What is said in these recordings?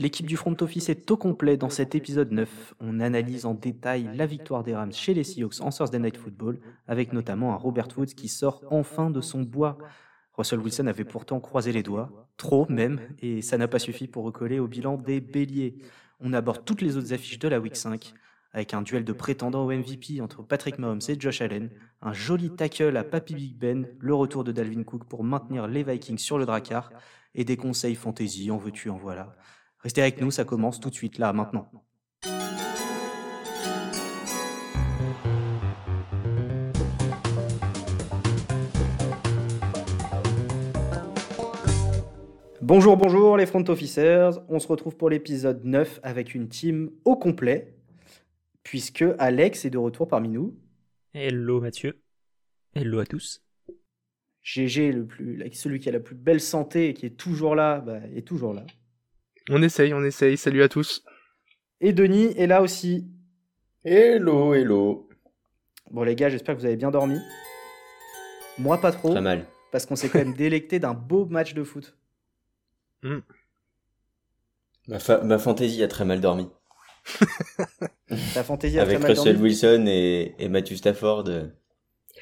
L'équipe du front office est au complet dans cet épisode 9. On analyse en détail la victoire des Rams chez les Seahawks en Thursday Night Football, avec notamment un Robert Woods qui sort enfin de son bois. Russell Wilson avait pourtant croisé les doigts, trop même, et ça n'a pas suffi pour recoller au bilan des béliers. On aborde toutes les autres affiches de la Week 5, avec un duel de prétendants au MVP entre Patrick Mahomes et Josh Allen, un joli tackle à Papy Big Ben, le retour de Dalvin Cook pour maintenir les Vikings sur le dracard, et des conseils fantasy, en veux-tu, en voilà. Restez avec nous, ça commence tout de suite là, maintenant. Bonjour, bonjour les front officers. On se retrouve pour l'épisode 9 avec une team au complet, puisque Alex est de retour parmi nous. Hello Mathieu. Hello à tous. GG, le plus, celui qui a la plus belle santé et qui est toujours là, bah, est toujours là. On essaye, on essaye. Salut à tous. Et Denis est là aussi. Hello, hello. Bon les gars, j'espère que vous avez bien dormi. Moi pas trop. Très mal. Parce qu'on s'est quand même délecté d'un beau match de foot. Hmm. Ma, fa ma fantaisie a très mal dormi. Ta fantaisie a Avec très mal Russell dormi. Wilson et, et Matthew Stafford, euh,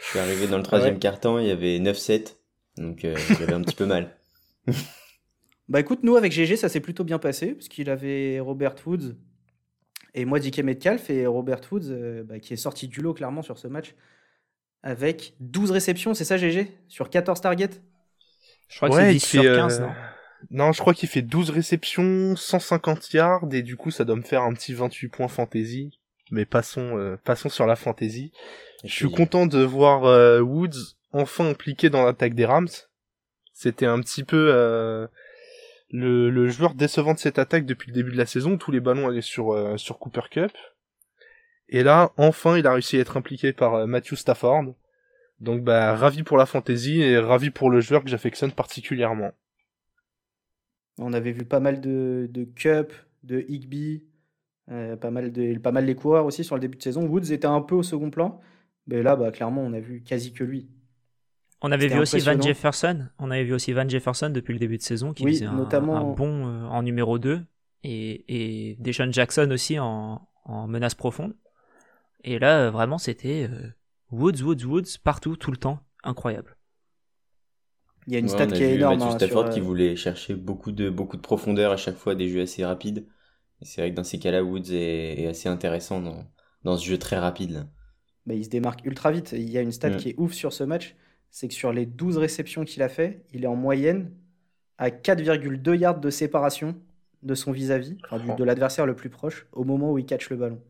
je suis arrivé dans le troisième Ouais. quart-temps, il y avait 9-7, donc euh, j'avais un petit peu mal. Bah écoute, nous avec GG, ça s'est plutôt bien passé, parce qu'il avait Robert Woods et moi DK Metcalf, et Robert Woods euh, bah, qui est sorti du lot clairement sur ce match, avec 12 réceptions, c'est ça GG Sur 14 targets? Je crois que Ouais, c'est il 10 sur fait, 15, euh, non? Non, je crois qu'il fait 12 réceptions, 150 yards, et du coup, ça doit me faire un petit 28 points fantasy. Mais passons, euh, passons sur la fantasy. Je suis content de voir euh, Woods enfin impliqué dans l'attaque des Rams. C'était un petit peu euh, le, joueur décevant de cette attaque depuis le début de la saison. Tous les ballons allaient sur, euh, Cooper Cup. Et là, enfin, il a réussi à être impliqué par euh, Matthew Stafford. Donc, bah, ravi pour la fantasy et ravi pour le joueur que j'affectionne particulièrement. On avait vu pas mal de, de Cup, de Higby, euh, pas, mal de, pas mal les coureurs aussi sur le début de saison. Woods était un peu au second plan, mais là, bah, clairement, on a vu quasi que lui. On avait vu aussi Van. Jefferson. On avait vu aussi Van Jefferson depuis le début de saison qui Oui, faisait un, notamment- un bon euh, en numéro 2 et, et Deshaun Jackson aussi en, en menace profonde. Et là, euh, vraiment, c'était euh, Woods, Woods, Woods partout, tout le temps. Incroyable. Il y a une Ouais, stat on a qui est vu énorme. Matthew hein, Stafford sur, qui voulait chercher beaucoup de, beaucoup de profondeur à chaque fois, des jeux assez rapides. Et c'est vrai que dans ces cas-là, Woods est, est assez intéressant dans, dans ce jeu très rapide. là. bah, il se démarque ultra vite. Il y a une stat Mm. qui est ouf sur ce match, c'est que sur les 12 réceptions qu'il a fait, il est en moyenne à 4,2 yards de séparation de son vis-à-vis, enfin, du- Oh. de l'adversaire le plus proche, au moment où il catch le ballon.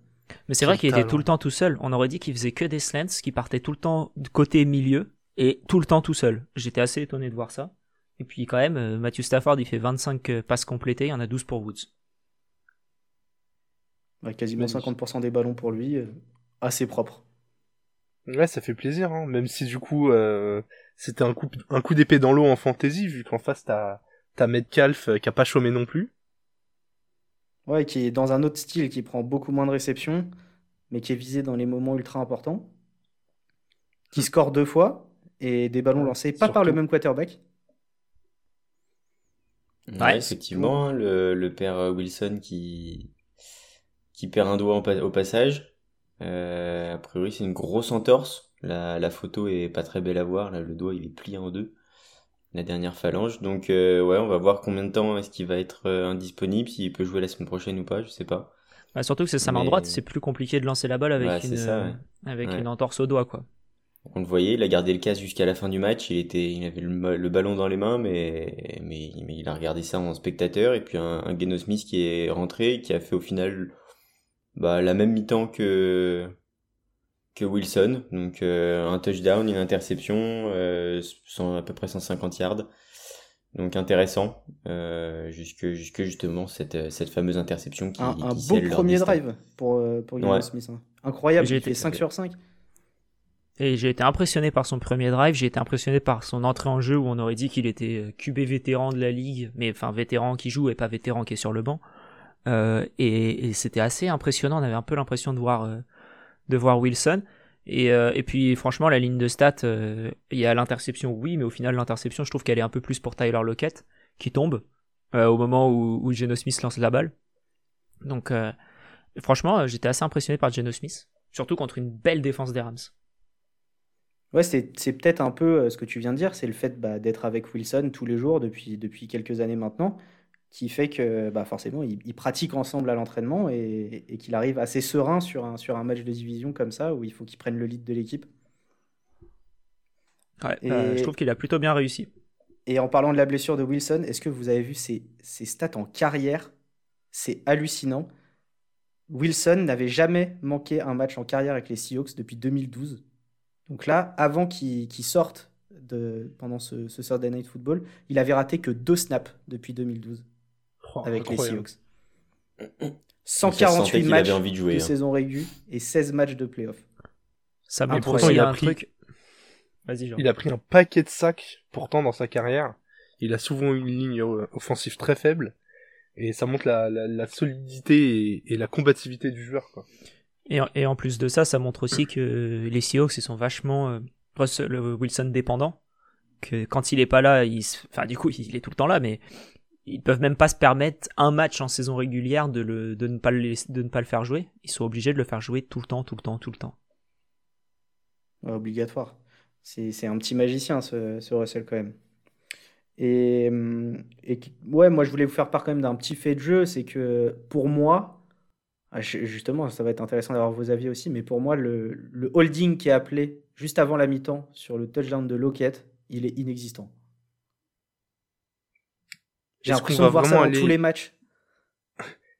Mais c'est vrai qu'il était tout le temps tout seul. On aurait dit qu'il faisait que des slants, qu'il partait tout le temps du côté milieu et tout le temps tout seul. J'étais assez étonné de voir ça. Et puis quand même, euh, Matthew Stafford, il fait 25 euh, passes complétées, il y en a 12 pour Woods. Ouais, quasiment Magnifique. 50% des ballons pour lui, euh, assez propre. Ouais, ça fait plaisir, hein. même si du coup euh, c'était un coup, un coup d'épée dans l'eau en fantasy, vu qu'en face t'as t'as Metcalf euh, qui a pas chômé non plus. Ouais, qui est dans un autre style, qui prend beaucoup moins de réceptions, mais qui est visé dans les moments ultra importants, qui score deux fois, et des ballons lancés pas par le même quarterback. Ouais, Ouais, effectivement, le, le père euh, Wilson qui, qui perd un doigt en au passage. Euh, a priori, c'est une grosse entorse. La, la photo est pas très belle à voir. Là, le doigt, il est plié en deux. La dernière phalange. Donc, euh, ouais, on va voir combien de temps est-ce qu'il va être euh, indisponible, s'il peut jouer la semaine prochaine ou pas, je sais pas. Bah, surtout que c'est sa main Mais- droite, c'est plus compliqué de lancer la balle avec, c'est une, ça, ouais. avec Ouais. une entorse au doigt, quoi. On le voyait, il a gardé le casque jusqu'à la fin du match. Il était, il avait le, le ballon dans les mains, mais, mais, mais il a regardé ça en spectateur. Et puis un, un Geno Smith qui est rentré, qui a fait au final bah, la même mi-temps que que Wilson. Donc euh, un touchdown, une interception, euh, à peu près 150 yards. Donc intéressant, euh, jusque jusque justement cette cette fameuse interception qui, Un, qui un beau premier drive pour, pour Ouais. Smith. hein. Incroyable, J'ai été- fait 5 sur 5. Et j'ai été impressionné par son premier drive, j'ai été impressionné par son entrée en jeu où on aurait dit qu'il était QB vétéran de la ligue, mais enfin vétéran qui joue et pas vétéran qui est sur le banc. Euh, et c'était assez impressionnant, on avait un peu l'impression de voir, euh, de voir Wilson. Et, euh, et puis franchement, la ligne de stats, il y a l'interception, oui, mais au final, l'interception, je trouve qu'elle est un peu plus pour Tyler Lockett, qui tombe. au moment où, où Geno Smith lance la balle. Donc, franchement, j'étais assez impressionné par Geno Smith, surtout contre une belle défense des Rams. Ouais, c'est peut-être un peu ce que tu viens de dire, c'est le fait bah, d'être avec Wilson tous les jours depuis, depuis quelques années maintenant qui fait que bah forcément, ils, pratiquent ensemble à l'entraînement et, qu'il arrive assez serein sur un, sur un match de division comme ça, où il faut qu'il prenne le lead de l'équipe. Ouais, euh, je trouve qu'il a plutôt bien réussi. Et en parlant de la blessure de Wilson, est-ce que vous avez vu ses, ses stats en carrière? C'est hallucinant. Wilson n'avait jamais manqué un match en carrière avec les Seahawks depuis 2012. Donc là, avant qu'il sorte de, pendant ce, ce Thursday Night Football, il avait raté que deux snaps depuis 2012 avec les Seahawks. 148 matchs de, hein. saison régulière et 16 matchs de playoff. Ça mais pourtant, il a, pris... truc. Il a pris un paquet de sacs pourtant dans sa carrière. Il a souvent une ligne offensive très faible et ça montre la, solidité et, la combativité du joueur. Quoi. Et, en plus de ça, ça montre aussi que les Seahawks ils sont vachement euh, Russell Wilson dépendants. Que quand il est pas là, il, enfin du coup il est tout le temps là, mais ils peuvent même pas se permettre un match en saison régulière de, le, de, ne pas le, de ne pas le faire jouer. Ils sont obligés de le faire jouer tout le temps, tout le temps, tout le temps. obligatoire. C'est un petit magicien, ce, Russell, quand même. Et, et, ouais, moi, je voulais vous faire part quand même d'un petit fait de jeu. C'est que pour moi, ah, justement, ça va être intéressant d'avoir vos avis aussi, mais pour moi, le, le holding qui est appelé juste avant la mi-temps sur le touchdown de Lockett, il est inexistant. J'ai l'impression de voir ça dans tous les matchs.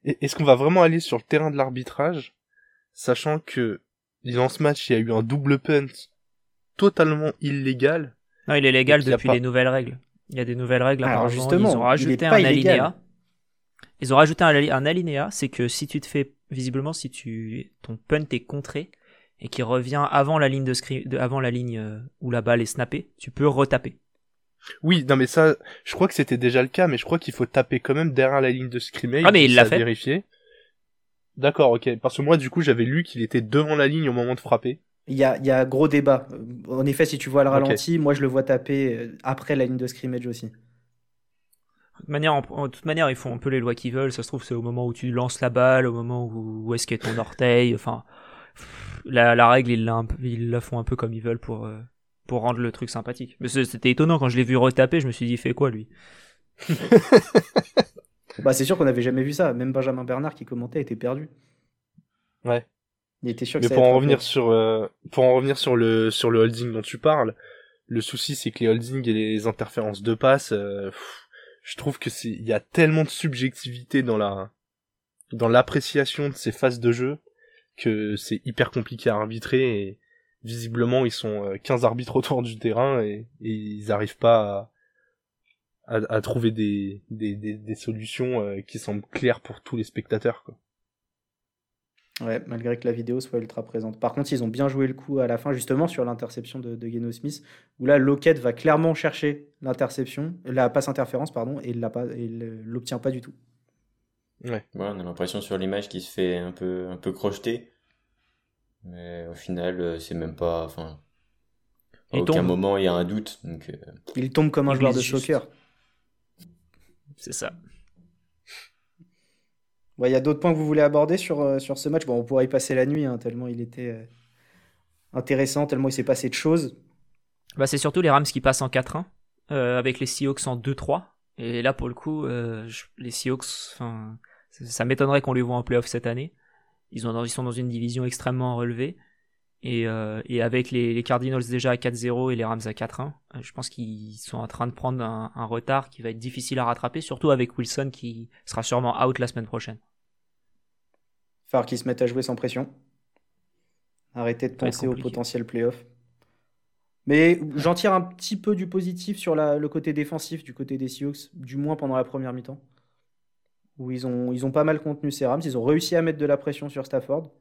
Est-ce qu'on va vraiment aller sur le terrain de l'arbitrage, sachant que dans ce match, il y a eu un double punt totalement illégal Non, il est légal depuis les nouvelles règles. Il y a des nouvelles règles. Alors justement, ils ont rajouté un alinéa. Ils ont rajouté un, alinéa, c'est que si tu te fais, visiblement, si tu ton punt est contré et qui revient avant la ligne de, avant la ligne euh, où la balle est snappée, tu peux retaper. Oui, non mais ça, je crois que c'était déjà le cas, mais je crois qu'il faut taper quand même derrière la ligne de scrimmage. Ah mais il l'a fait. Vérifier. D'accord, ok. Parce que moi, du coup, j'avais lu qu'il était devant la ligne au moment de frapper. Il y a, il y a gros débat. En effet, si tu vois le ralenti, moi je le vois taper euh, après la ligne de scrimmage aussi. De toute manière, en, toute manière, ils font un peu les lois qu'ils veulent. Ça se trouve, c'est au moment où tu lances la balle, au moment où, où est-ce qu'est ton orteil. Enfin, la, la règle, ils la, ils la font un peu comme ils veulent pour, euh, pour rendre le truc sympathique. Mais c'était étonnant quand je l'ai vu retaper, je me suis dit, il fait quoi lui? Bah c'est sûr qu'on n'avait jamais vu ça. Même Benjamin Bernard qui commentait était perdu. Ouais. Il était sûr que Mais pour en revenir sur euh, pour en revenir sur le sur le holding dont tu parles, le souci c'est que les holdings et les interférences de passe, euh, je trouve que c'est il y a tellement de subjectivité dans la dans l'appréciation de ces phases de jeu que c'est hyper compliqué à arbitrer et visiblement ils sont 15 euh, arbitres autour du terrain et, ils n'arrivent pas à, trouver des, des, solutions euh, qui semblent claires pour tous les spectateurs. Quoi. Ouais, malgré que la vidéo soit ultra présente. Par contre, ils ont bien joué le coup à la fin, justement, sur l'interception de, de Geno Smith, où là, Lockett va clairement chercher l'interception, la passe interférence, pardon, et il ne l'obtient pas du tout. Ouais. on a l'impression sur l'image qu'il se fait un peu, un peu crocheter. Mais au final, euh, c'est même pas. Enfin, à aucun moment il y a un doute. Donc, euh, Il tombe comme un joueur de soccer. C'est ça. Il y a d'autres points que vous voulez aborder sur, euh, sur ce match? Bon, on pourrait y passer la nuit, hein, tellement il était intéressant, tellement il s'est passé de choses. Bah, c'est surtout les Rams qui passent en 4-1, avec les Seahawks en 2-3. Et là, pour le coup, les Seahawks, ça m'étonnerait qu'on les voit en playoff cette année. Ils, ont, ils sont dans une division extrêmement relevée. Et, euh, et avec les, les, Cardinals déjà à 4-0 et les Rams à 4-1, euh, je pense qu'ils sont en train de prendre un, un, retard qui va être difficile à rattraper, surtout avec Wilson qui sera sûrement out la semaine prochaine. Falloir qu'ils se mettent à jouer sans pression. Arrêtez de penser au potentiel playoff. Mais j'en tire un petit peu du positif sur la, le côté défensif du côté des Seahawks, du moins pendant la première mi-temps où ils ont, ils ont pas mal contenu ces Rams. Ils ont réussi à mettre de la pression sur Stafford.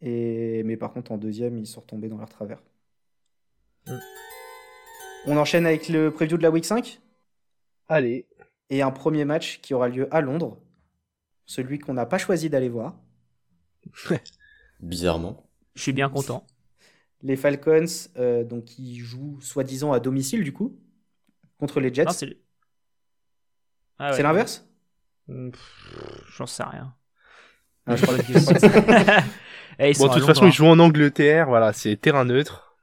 Et, mais par contre, en deuxième, ils sont retombés dans leur travers. Mm. On enchaîne avec le preview de la Week 5 Allez. Et un premier match qui aura lieu à Londres. Celui qu'on n'a pas choisi d'aller voir. Bizarrement. Je suis bien content. Les Falcons, euh, donc, qui jouent soi-disant à domicile, du coup, contre les Jets. Ah C'est l'inverse? Hmm, pff, J'en sais rien. Ah, je Eh, ils Bon, de toute façon, ils jouent en Angleterre, voilà, c'est terrain neutre.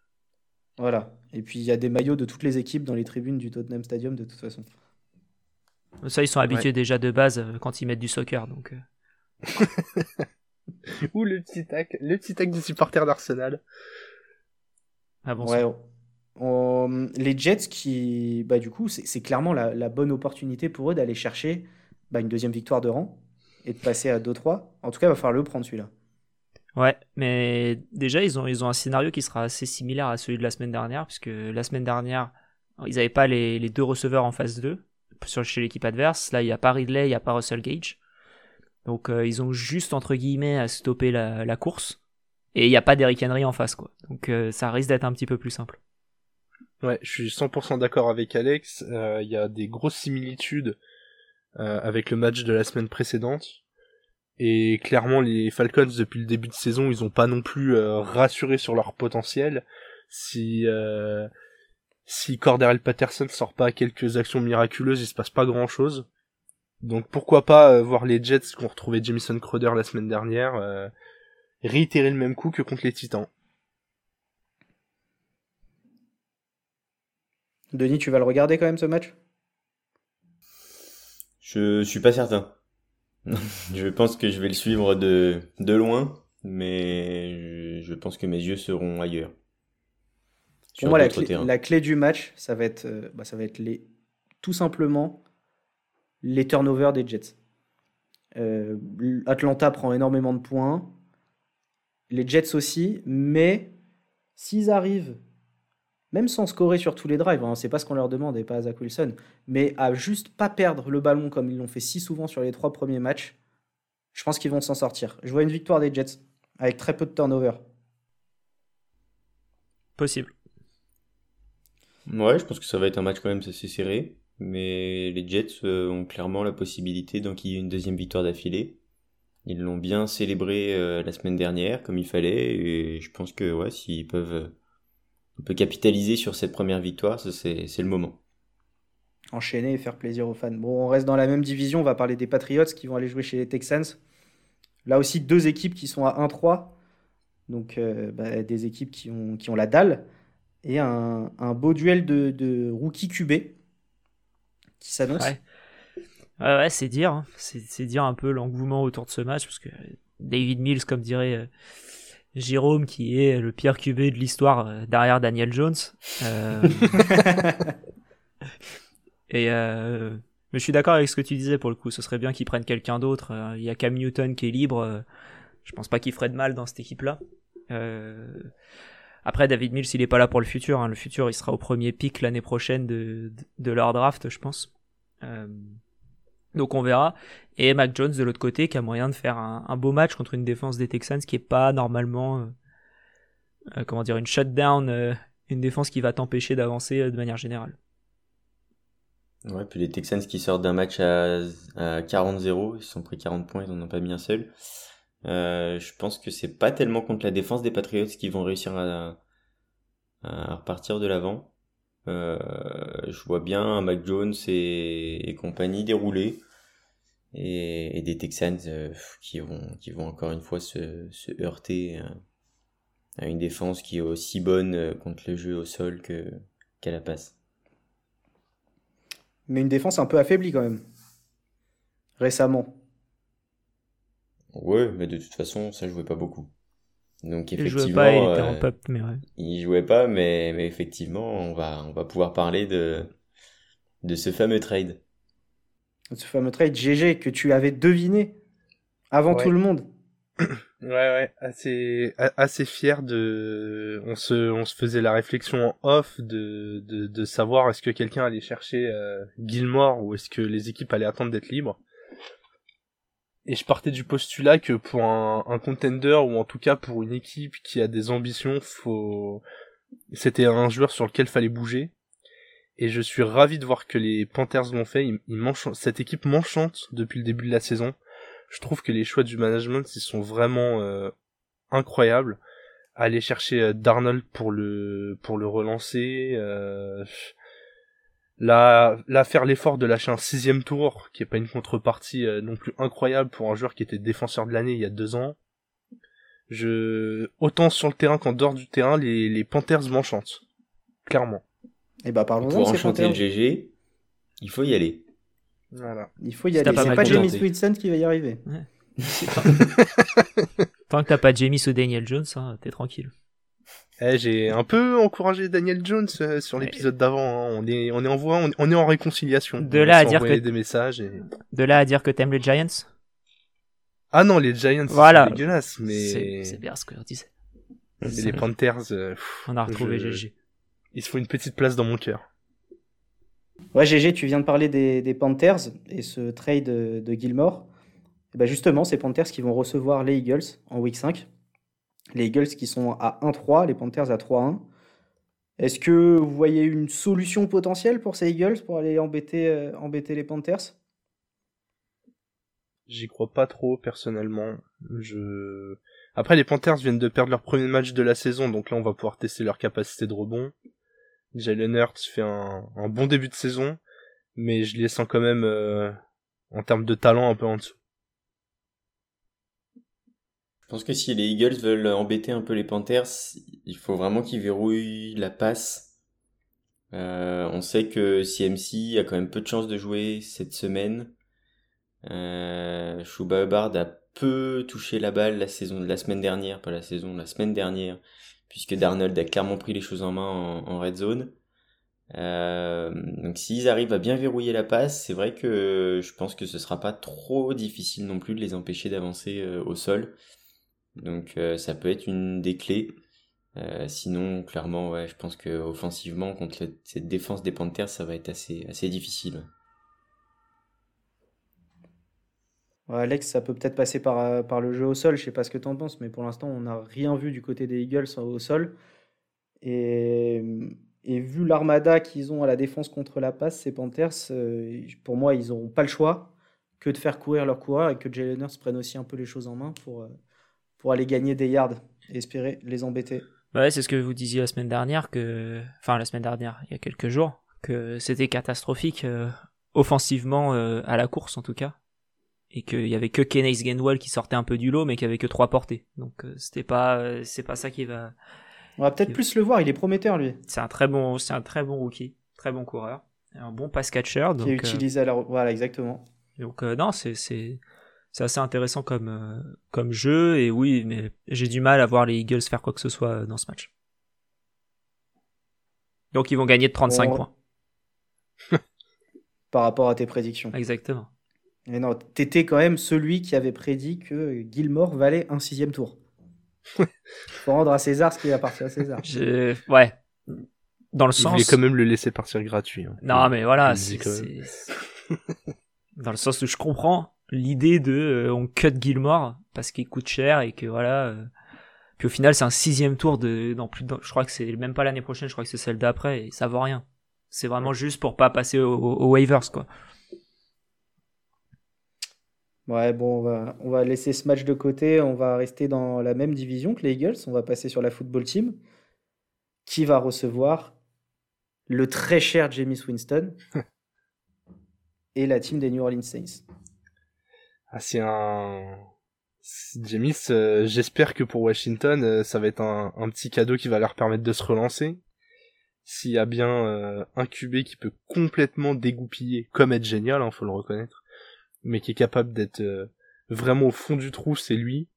Voilà. Et puis il y a des maillots de toutes les équipes dans les tribunes du Tottenham Stadium de toute façon. hein. Ça, ils sont habitués déjà de base euh, quand ils mettent du soccer. Donc, euh. Ou le petit tac, le petit tac des supporters d'Arsenal. Ah bon, Ouais. on- les Jets qui, bah, du coup, c'est c'est clairement la, la bonne opportunité pour eux d'aller chercher bah, une deuxième victoire de rang et de passer à 2-3. En tout cas, il va falloir le prendre celui-là. Ouais, mais déjà, ils ont, ils ont un scénario qui sera assez similaire à celui de la semaine dernière, puisque la semaine dernière, ils n'avaient pas les, les deux receveurs en phase 2 sur, chez l'équipe adverse. Là, il n'y a pas Ridley, il n'y a pas Russell Gage. Donc, euh, ils ont juste, entre guillemets, à stopper la, la course. Et il n'y a pas d'Eric Henry en face, quoi. Donc, euh, ça risque d'être un petit peu plus simple. Ouais, je suis 100% d'accord avec Alex. Euh, Il y a des grosses similitudes euh, avec le match de la semaine précédente. Et clairement, les Falcons, depuis le début de saison, ils ont pas non plus euh, rassuré sur leur potentiel. Si euh, si Cordell Patterson sort pas quelques actions miraculeuses, il se passe pas grand chose. Donc pourquoi pas euh, voir les Jets qui ont retrouvé Jamison Crowder la semaine dernière euh, réitérer le même coup que contre les Titans. Denis, tu vas le regarder quand même ce match? Je suis pas certain. je pense que je vais le suivre de, de loin, mais je, je pense que mes yeux seront ailleurs. Pour moi, la clé, terrains. la clé du match, ça va être, euh, bah, ça va être les, tout simplement les turnovers des Jets. Euh, Atlanta prend énormément de points, les Jets aussi, mais s'ils arrivent, même sans scorer sur tous les drives, hein, c'est pas ce qu'on leur demande et pas à Zach Wilson, mais à juste pas perdre le ballon comme ils l'ont fait si souvent sur les trois premiers matchs, je pense qu'ils vont s'en sortir. Je vois une victoire des Jets avec très peu de turnovers. Possible. Ouais, je pense que ça va être un match quand même assez serré, mais les Jets euh, ont clairement la possibilité d'enquiller une deuxième victoire d'affilée. Ils l'ont bien célébré euh, la semaine dernière comme il fallait, et je pense que ouais, s'ils peuvent, euh, on peut capitaliser sur cette première victoire, c'est le moment. enchaîner et faire plaisir aux fans. Bon, on reste dans la même division, on va parler des Patriots qui vont aller jouer chez les Texans. Là aussi, deux équipes qui sont à 1-3, donc euh, bah, des équipes qui ont, qui ont la dalle, et un, un beau duel de, de rookie QB qui s'annonce. Ouais. Ouais, ouais, c'est dire. hein. C'est c'est dire un peu l'engouement autour de ce match, parce que David Mills, comme dirait euh, Jérôme, qui est le pire QB de l'histoire euh, derrière Daniel Jones. euh, et euh, mais je suis d'accord avec ce que tu disais pour le coup. Ce serait bien qu'ils prennent quelqu'un d'autre. Euh, Il y a Cam Newton qui est libre. euh, je pense pas qu'il ferait de mal dans cette équipe-là. Euh, après, David Mills, il est pas là pour le futur. hein. Le futur, il sera au premier pic l'année prochaine de, de, de leur draft, je pense. Donc on verra. Et Mac Jones de l'autre côté qui a moyen de faire un, beau match contre une défense des Texans qui est pas normalement, euh, euh, comment dire, une shutdown, euh, une défense qui va t'empêcher d'avancer de manière générale. Ouais, puis les Texans qui sortent d'un match à, à 40-0, ils sont pris 40 points, ils en ont pas mis un seul. Je pense que c'est pas tellement contre la défense des Patriots qui vont réussir à repartir de l'avant. Euh, je vois bien un Mac Jones et, et compagnie dérouler et, et des Texans euh, qui vont qui vont encore une fois se, se heurter à, à une défense qui est aussi bonne euh, contre le jeu au sol que qu'à la passe. Mais une défense un peu affaiblie quand même. Récemment. Ouais, mais de toute façon, ça jouait pas beaucoup. Donc Il effectivement, jouait pas, il était en pop, mais ouais. il jouait pas, mais, mais effectivement, on va, on va pouvoir parler de, de ce fameux trade. Ce fameux trade GG que tu avais deviné avant Ouais. tout le monde. Ouais, ouais, assez, fier de, on se, on se faisait la réflexion en off de, de, de savoir est-ce que quelqu'un allait chercher euh, Gilmore ou est-ce que les équipes allaient attendre d'être libres. Et je partais du postulat que pour un, contender ou en tout cas pour une équipe qui a des ambitions, faut, c'était un joueur sur lequel fallait bouger. Et je suis ravi de voir que les Panthers l'ont fait. Cette équipe m'enchante depuis le début de la saison je trouve que les choix du management ils sont vraiment euh, incroyables. Aller chercher euh, Darnold pour le pour le relancer, euh, Là, là faire l'effort de lâcher un sixième tour, qui est pas une contrepartie euh, non plus incroyable pour un joueur qui était défenseur de l'année il y a deux ans. Je, autant sur le terrain qu'en dehors du terrain, les, les Panthers m'enchantent. Clairement. Et bah parlons Pour enchanter le GG, il faut y aller. Voilà. Il faut y aller. C'est pas James Winston qui va y arriver. Tant que t'as pas James ou Daniel Jones, hein, t'es tranquille. Eh, j'ai un peu encouragé Daniel Jones euh, sur l'épisode d'avant. Hein. On est, on est en voie, on, est en réconciliation. De là à dire que des messages. De là à dire que t'aimes les Giants? Ah non, les Giants, voilà. c'est dégueulasse, mais. C'est bien ce que je disais. Mais les Panthers. Euh, on a retrouvé GG. Il se faut une petite place dans mon cœur. Ouais, GG, tu viens de parler des, des Panthers et ce trade de, de Gilmore. Et bah justement, ces Panthers qui vont recevoir les Eagles en week 5 les Eagles qui sont à 1-3, les Panthers à 3-1. Est-ce que vous voyez une solution potentielle pour ces Eagles pour aller embêter, euh, les Panthers? J'y crois pas trop personnellement. Après les Panthers viennent de perdre leur premier match de la saison, donc là on va pouvoir tester leur capacité de rebond. Jalen Hurts fait un, bon début de saison, mais je les sens quand même euh, en termes de talent un peu en dessous. Je pense que si les Eagles veulent embêter un peu les Panthers, il faut vraiment qu'ils verrouillent la passe. Euh, on sait que CMC a quand même peu de chances de jouer cette semaine. Euh, Shuba Hubbard a peu touché la balle la saison la semaine dernière, pas la saison, la semaine dernière, puisque Darnold a clairement pris les choses en main en, red zone. Euh, donc s'ils arrivent à bien verrouiller la passe, c'est vrai que je pense que ce sera pas trop difficile non plus de les empêcher d'avancer euh, au sol. Donc euh, ça peut être une des clés. Euh, sinon, clairement, je pense que offensivement contre cette défense des Panthers, ça va être assez, difficile. Alex, ça peut peut-être passer par, euh, par le jeu au sol. Je sais pas ce que tu en penses, mais pour l'instant, on n'a rien vu du côté des Eagles au sol. Et, et vu l'armada qu'ils ont à la défense contre la passe, ces Panthers, pour moi, ils n'auront pas le choix que de faire courir leur coureur et que Jalen Hurts prenne aussi un peu les choses en main pour, pour aller gagner des yards et espérer les embêter. Bah ouais, c'est ce que vous disiez la semaine dernière, que, enfin la semaine dernière, il y a quelques jours, que c'était catastrophique euh, offensivement euh, à la course en tout cas, et qu'il y avait que Kenneth Gainwell qui sortait un peu du lot, mais qui avait que trois portées. Donc euh, c'était pas, c'est pas ça qui va. On va peut-être plus le voir. Il est prometteur lui. C'est un très bon, c'est un très bon rookie, très bon coureur, un bon pass catcher. Qui est utilisé à la, voilà exactement. Donc non, c'est c'est c'est assez intéressant comme, euh, comme jeu. Et oui, mais j'ai du mal à voir les Eagles faire quoi que ce soit dans ce match. Donc ils vont gagner de 35 points. Par rapport à tes prédictions. Exactement. Mais non, t'étais quand même celui qui avait prédit que Gilmore valait un sixième tour. Faut rendre à César ce qui appartient à César. Ouais. Dans le sens. Il voulait quand même le laisser partir gratuit. Hein. Non, mais voilà, c'est. Dans le sens où je comprends l'idée de euh, on cut Gilmore parce qu'il coûte cher et que voilà. Euh, puis au final, c'est un sixième tour de dans plus je crois que c'est même pas l'année prochaine, je crois que c'est celle d'après et ça vaut rien. C'est vraiment juste pour pas passer aux waivers quoi. Ouais, bon, on va, on va laisser ce match de côté. On va rester dans la même division que les Eagles. On va passer sur la football team qui va recevoir le très cher James Winston et la team des New Orleans Saints. Ah, c'est un... James, euh, j'espère que pour Washington, euh, ça va être un, petit cadeau qui va leur permettre de se relancer. S'il y a bien euh, un QB qui peut complètement dégoupiller, comme être génial, hein, faut le reconnaître, mais qui est capable d'être vraiment au fond du trou, c'est lui.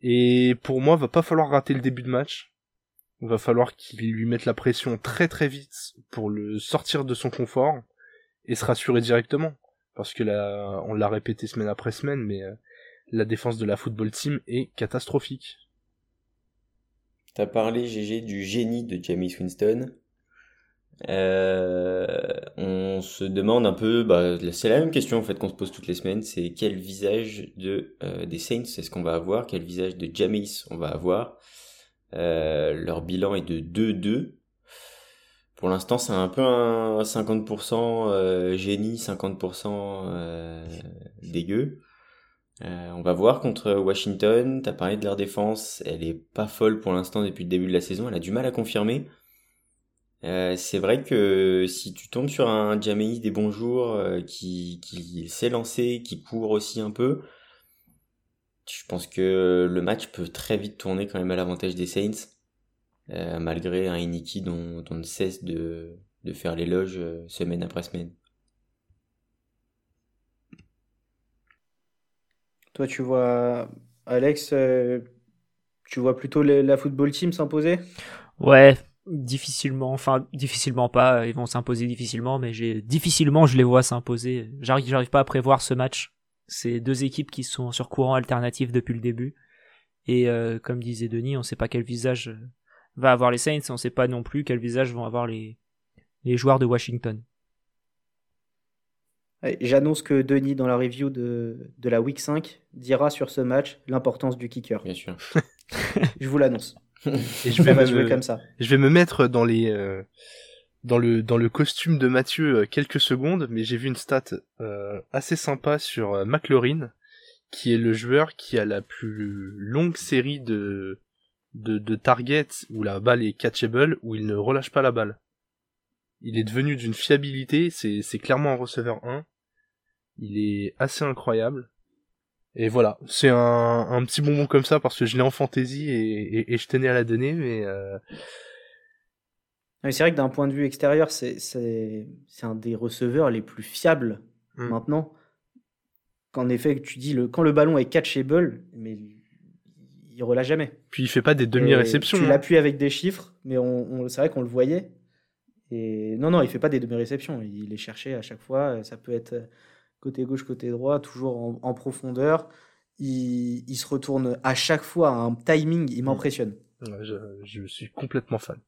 Et pour moi, va pas falloir rater le début de match. Va falloir qu'il lui mette la pression très très vite pour le sortir de son confort et se rassurer directement parce que là, on l'a répété semaine après semaine, mais euh, la défense de la football team est catastrophique. T'as parlé, GG, du génie de Jamie Winston. Euh, on se demande un peu, bah, c'est la même question en fait qu'on se pose toutes les semaines, c'est quel visage de euh, des Saints est-ce qu'on va avoir, quel visage de Jamis on va avoir? leur bilan est de 2-2 pour l'instant, c'est un peu un 50% euh, génie, 50% euh, dégueu. Euh, on va voir contre Washington. T'as parlé de leur défense. Elle est pas folle pour l'instant depuis le début de la saison. Elle a du mal à confirmer. Euh, c'est vrai que si tu tombes sur un Jameis des bons jours euh, qui, qui sait lancer, qui court aussi un peu, je pense que le match peut très vite tourner quand même à l'avantage des Saints, euh, malgré un Iniki dont, on ne cesse de, de faire l'éloge semaine après semaine. Toi, tu vois, Alex, tu vois plutôt la football team s'imposer? Ouais, difficilement, enfin difficilement pas, ils vont s'imposer difficilement, mais j'ai difficilement je les vois s'imposer. J'arrive, j'arrive pas à prévoir ce match. C'est deux équipes qui sont sur courant alternatif depuis le début, et euh, comme disait Denis, on sait pas quel visage va avoir les Saints, on sait pas non plus quel visage vont avoir les les joueurs de Washington. J'annonce que Denis, dans la review de, de la Week 5, dira sur ce match l'importance du kicker. Bien sûr. je vous l'annonce. Et je vais me, jouer comme ça. Je vais me mettre dans les euh, dans le dans le costume de Mathieu euh, quelques secondes, mais j'ai vu une stat euh, assez sympa sur McLaurin, qui est le joueur qui a la plus longue série de de, de targets où la balle est catchable, où il ne relâche pas la balle. Il est devenu d'une fiabilité, c'est c'est clairement un receveur 1. Il est assez incroyable. Et voilà, c'est un, un, petit bonbon comme ça parce que je l'ai en fantasy et, et, je tenais à la donner, mais. Euh... C'est vrai que d'un point de vue extérieur, c'est un des receveurs les plus fiables mm. maintenant. Qu'en effet, tu dis, le, quand le ballon est catchable, mais il relâche jamais. Puis il fait pas des demi-réceptions. Tu hein. l'appuies avec des chiffres, mais on, c'est vrai qu'on le voyait. Et non, non, il fait pas des demi-réceptions. Il les cherchait à chaque fois. Ça peut être côté gauche, côté droit, toujours en, profondeur. Il, il, se retourne à chaque fois à un timing, il m'impressionne. je, suis complètement fan.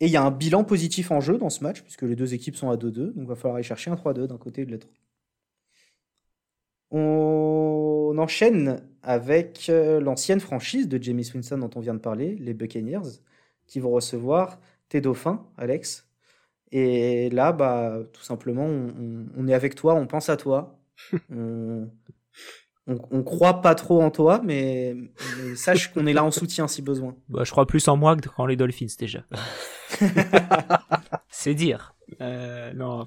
Et il y a un bilan positif en jeu dans ce match, puisque les deux équipes sont à 2-2, donc il va falloir aller chercher un 3-2 d'un côté et de l'autre. On enchaîne avec euh, l'ancienne franchise de Jamie Swinson dont on vient de parler, les Buccaneers, qui vont recevoir tes dauphins, Alex, et là, bah, tout simplement, on, est avec toi, on pense à toi. on, on, croit pas trop en toi, mais, sache qu'on est là en soutien si besoin. Bah, je crois plus en moi que quand les Dolphins déjà. C'est dire. Euh, non.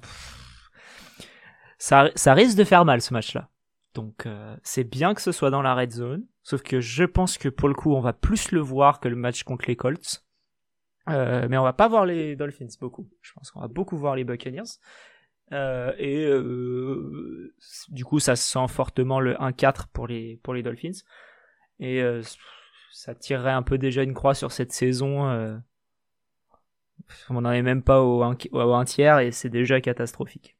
Ça, ça risque de faire mal ce match-là. Donc euh, c'est bien que ce soit dans la red zone, sauf que je pense que pour le coup on va plus le voir que le match contre les Colts. Euh, mais on va pas voir les Dolphins beaucoup. Je pense qu'on va beaucoup voir les Buccaneers. Euh, et du coup, ça sent fortement le 1-4 pour les, pour les Dolphins. Et ça tirerait un peu déjà une croix sur cette saison. On n'en est même pas au 1, tiers et c'est déjà catastrophique.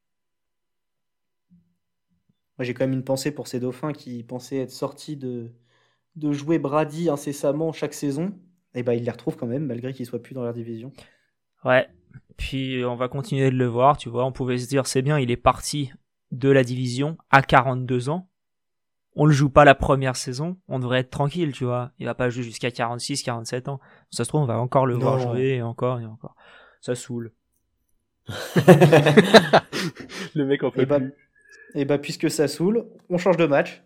Moi, j'ai quand même une pensée pour ces dauphins qui pensaient être sortis de, de jouer Brady incessamment chaque saison et eh ben il les retrouve quand même malgré qu'ils soient plus dans leur division. Ouais. Puis on va continuer de le voir, tu vois, on pouvait se dire c'est bien, il est parti de la division à 42 ans. On le joue pas la première saison, on devrait être tranquille, tu vois. Il va pas jouer jusqu'à 46, 47 ans. Ça se trouve, on va encore le voir jouer et encore et encore. Ça saoule. le mec en peut et bah, Et bah, puisque ça saoule, on change de match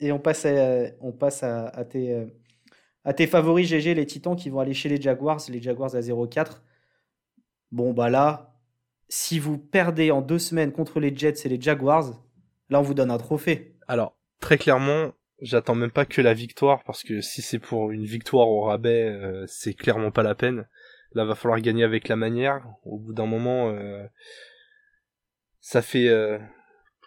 et on passe à, on passe à, tes, euh, à tes favoris, GG, les Titans qui vont aller chez les Jaguars, les Jaguars à 0-4. Bon, bah là, si vous perdez en deux semaines contre les Jets et les Jaguars, là, on vous donne un trophée. Alors, très clairement, j'attends même pas que la victoire, parce que si c'est pour une victoire au rabais, euh, c'est clairement pas la peine. Là, va falloir gagner avec la manière. Au bout d'un moment, euh, ça fait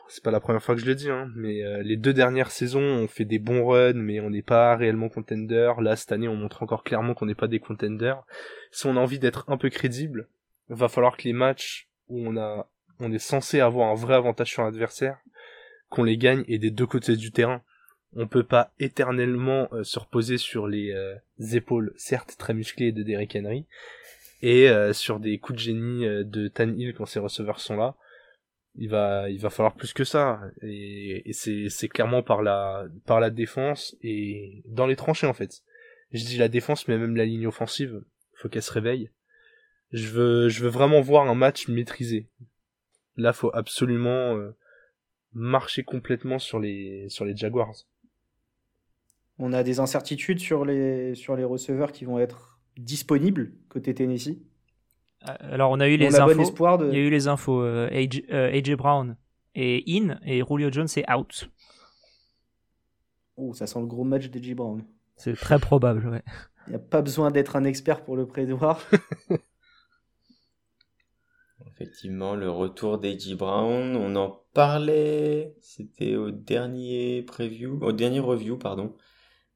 c'est pas la première fois que je le dis, hein, mais euh, les deux dernières saisons, on fait des bons runs, mais on n'est pas réellement contender. Là, cette année, on montre encore clairement qu'on n'est pas des contenders. Si on a envie d'être un peu crédible, va falloir que les matchs où on a, on est censé avoir un vrai avantage sur l'adversaire, qu'on les gagne et des deux côtés du terrain. On peut pas éternellement euh, se reposer sur les euh, épaules, certes très musclées de Derrick Henry, et sur des coups de génie de Tan Hill quand ses receveurs sont là il va il va falloir plus que ça. Et, c'est clairement par la par la défense et dans les tranchées en fait. Je dis la défense mais même la ligne offensive. Faut qu'elle se réveille. Je veux je veux vraiment voir un match maîtrisé. Là faut absolument euh, marcher complètement sur les sur les Jaguars. On a des incertitudes sur les sur les receveurs qui vont être disponible côté Tennessee Alors on a eu les infos. Il y a eu les infos. AJ, Brown est in et Julio Jones est out. Oh, ça sent le gros match d'AJ Brown. C'est très probable, ouais. Il n'y a pas besoin d'être un expert pour le prévoir. Effectivement, le retour d'A.J. Brown, on en parlait, c'était au dernier preview, au dernier review, pardon.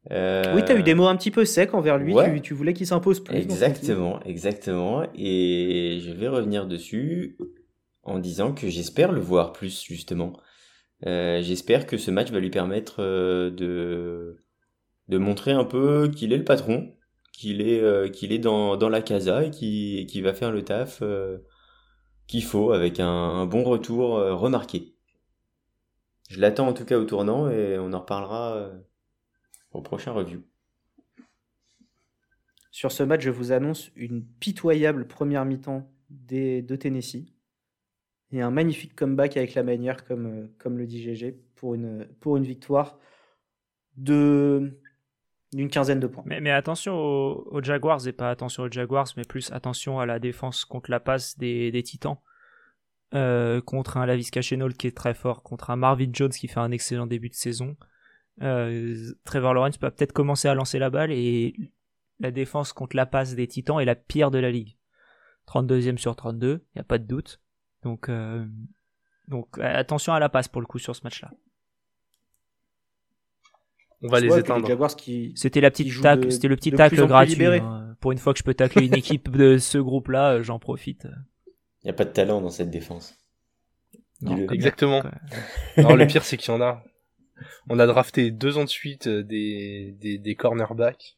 Euh... Oui, as eu des mots un petit peu secs envers lui, tu, voulais qu'il s'impose plus. Exactement, exactement, et je vais revenir dessus en disant que j'espère le voir plus, justement. Euh, j'espère que ce match va lui permettre euh, de, de montrer un peu qu'il est le patron, qu'il est, euh, qu'il est dans, dans la casa et qu'il va faire le taf qu'il faut avec un, bon retour remarqué. Je l'attends en tout cas au tournant et on en reparlera au prochain review. Sur ce match, je vous annonce une pitoyable première mi-temps de Tennessee et un magnifique comeback avec la manière, comme, euh, comme le dit GG, pour une, pour une victoire de d'une quinzaine de points. Mais, mais attention aux, Jaguars, et pas attention aux Jaguars, mais plus attention à la défense contre la passe des, des Titans. Euh, contre un Lavis Cachenol qui est très fort, contre un Marvin Jones qui fait un excellent début de saison. Euh, Trevor Lawrence peut peut-être commencer à lancer la balle et la défense contre la passe des Titans est la pire de la ligue. 32e sur 32, il n'y a pas de doute. Donc, euh, donc attention à la passe pour le coup sur ce match-là. On va les éteindre. C'était la petite tacle, c'était le petit tacle gratuit. Hein. Pour une fois que je peux tacler une équipe de ce groupe-là, euh, j'en profite. Il n'y a pas de talent dans cette défense. exactement. Alors le pire c'est qu'il y en a. On a drafté deux ans de suite euh, des, des, des cornerbacks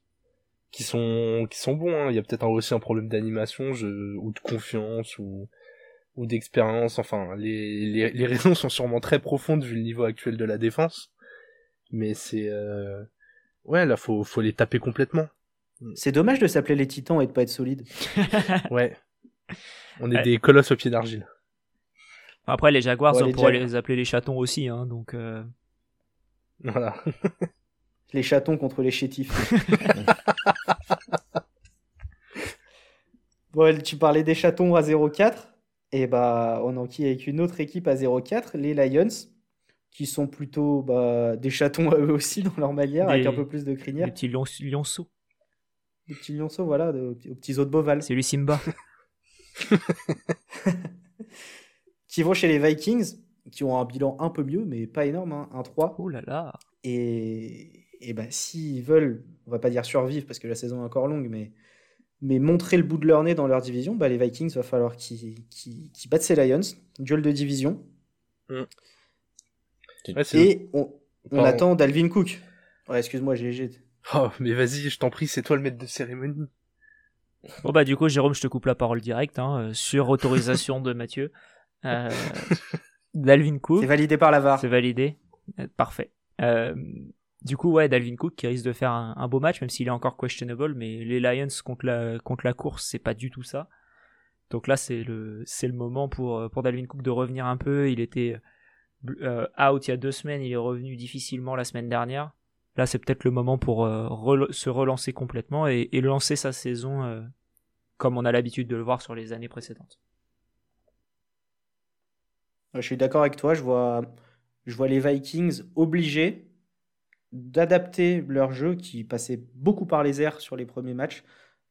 qui sont qui sont bons. Hein. Il y a peut-être aussi un problème d'animation ou de confiance ou ou d'expérience. Enfin, les, les, les raisons sont sûrement très profondes vu le niveau actuel de la défense mais c'est euh... ouais là faut faut les taper complètement. C'est dommage de s'appeler les Titans et de pas être solide. ouais. On est des colosses au pied d'argile. Après les Jaguars, on pourrait les appeler les chatons aussi, hein, donc. Euh... Voilà. les chatons contre les chétifs. bon, tu parlais des chatons à 0-4. Et bah, on enquille avec une autre équipe à 0-4, les Lions qui sont plutôt bah, des chatons à eux aussi dans leur manière, avec un peu plus de crinière. Des petits lionceaux. Des petits lionceaux, voilà, de, aux petits os de Boval. C'est lui Simba. qui vont chez les Vikings, qui ont un bilan un peu mieux, mais pas énorme, hein, un 3. Oh là là. Et, et bah, s'ils veulent, on va pas dire survivre parce que la saison est encore longue, mais, mais montrer le bout de leur nez dans leur division, bah, les Vikings, va falloir qu'ils battent ces Lions. Duel de division. Mm et on, attend Dalvin Cook. Ouais, excuse-moi, j'ai. Oh, mais vas-y, je t'en prie, c'est toi le maître de cérémonie. Bon bah du coup, Jérôme, je te coupe la parole directe, hein, euh, sur autorisation de Mathieu. Euh, Dalvin Cook. C'est validé par la VAR. C'est validé. Euh, parfait. du coup, ouais, Dalvin Cook qui risque de faire un, beau match, même s'il est encore questionable, mais les Lions contre la, contre la course, c'est pas du tout ça. Donc là, c'est le, c'est le moment pour, pour Dalvin Cook de revenir un peu. Il était euh, out il y a deux semaines, il est revenu difficilement la semaine dernière. Là, c'est peut-être le moment pour euh, se relancer complètement et, lancer sa saison euh, comme on a l'habitude de le voir sur les années précédentes. Je suis d'accord avec toi. Je vois, je les Vikings obligés d'adapter leur jeu qui passait beaucoup par les airs sur les premiers matchs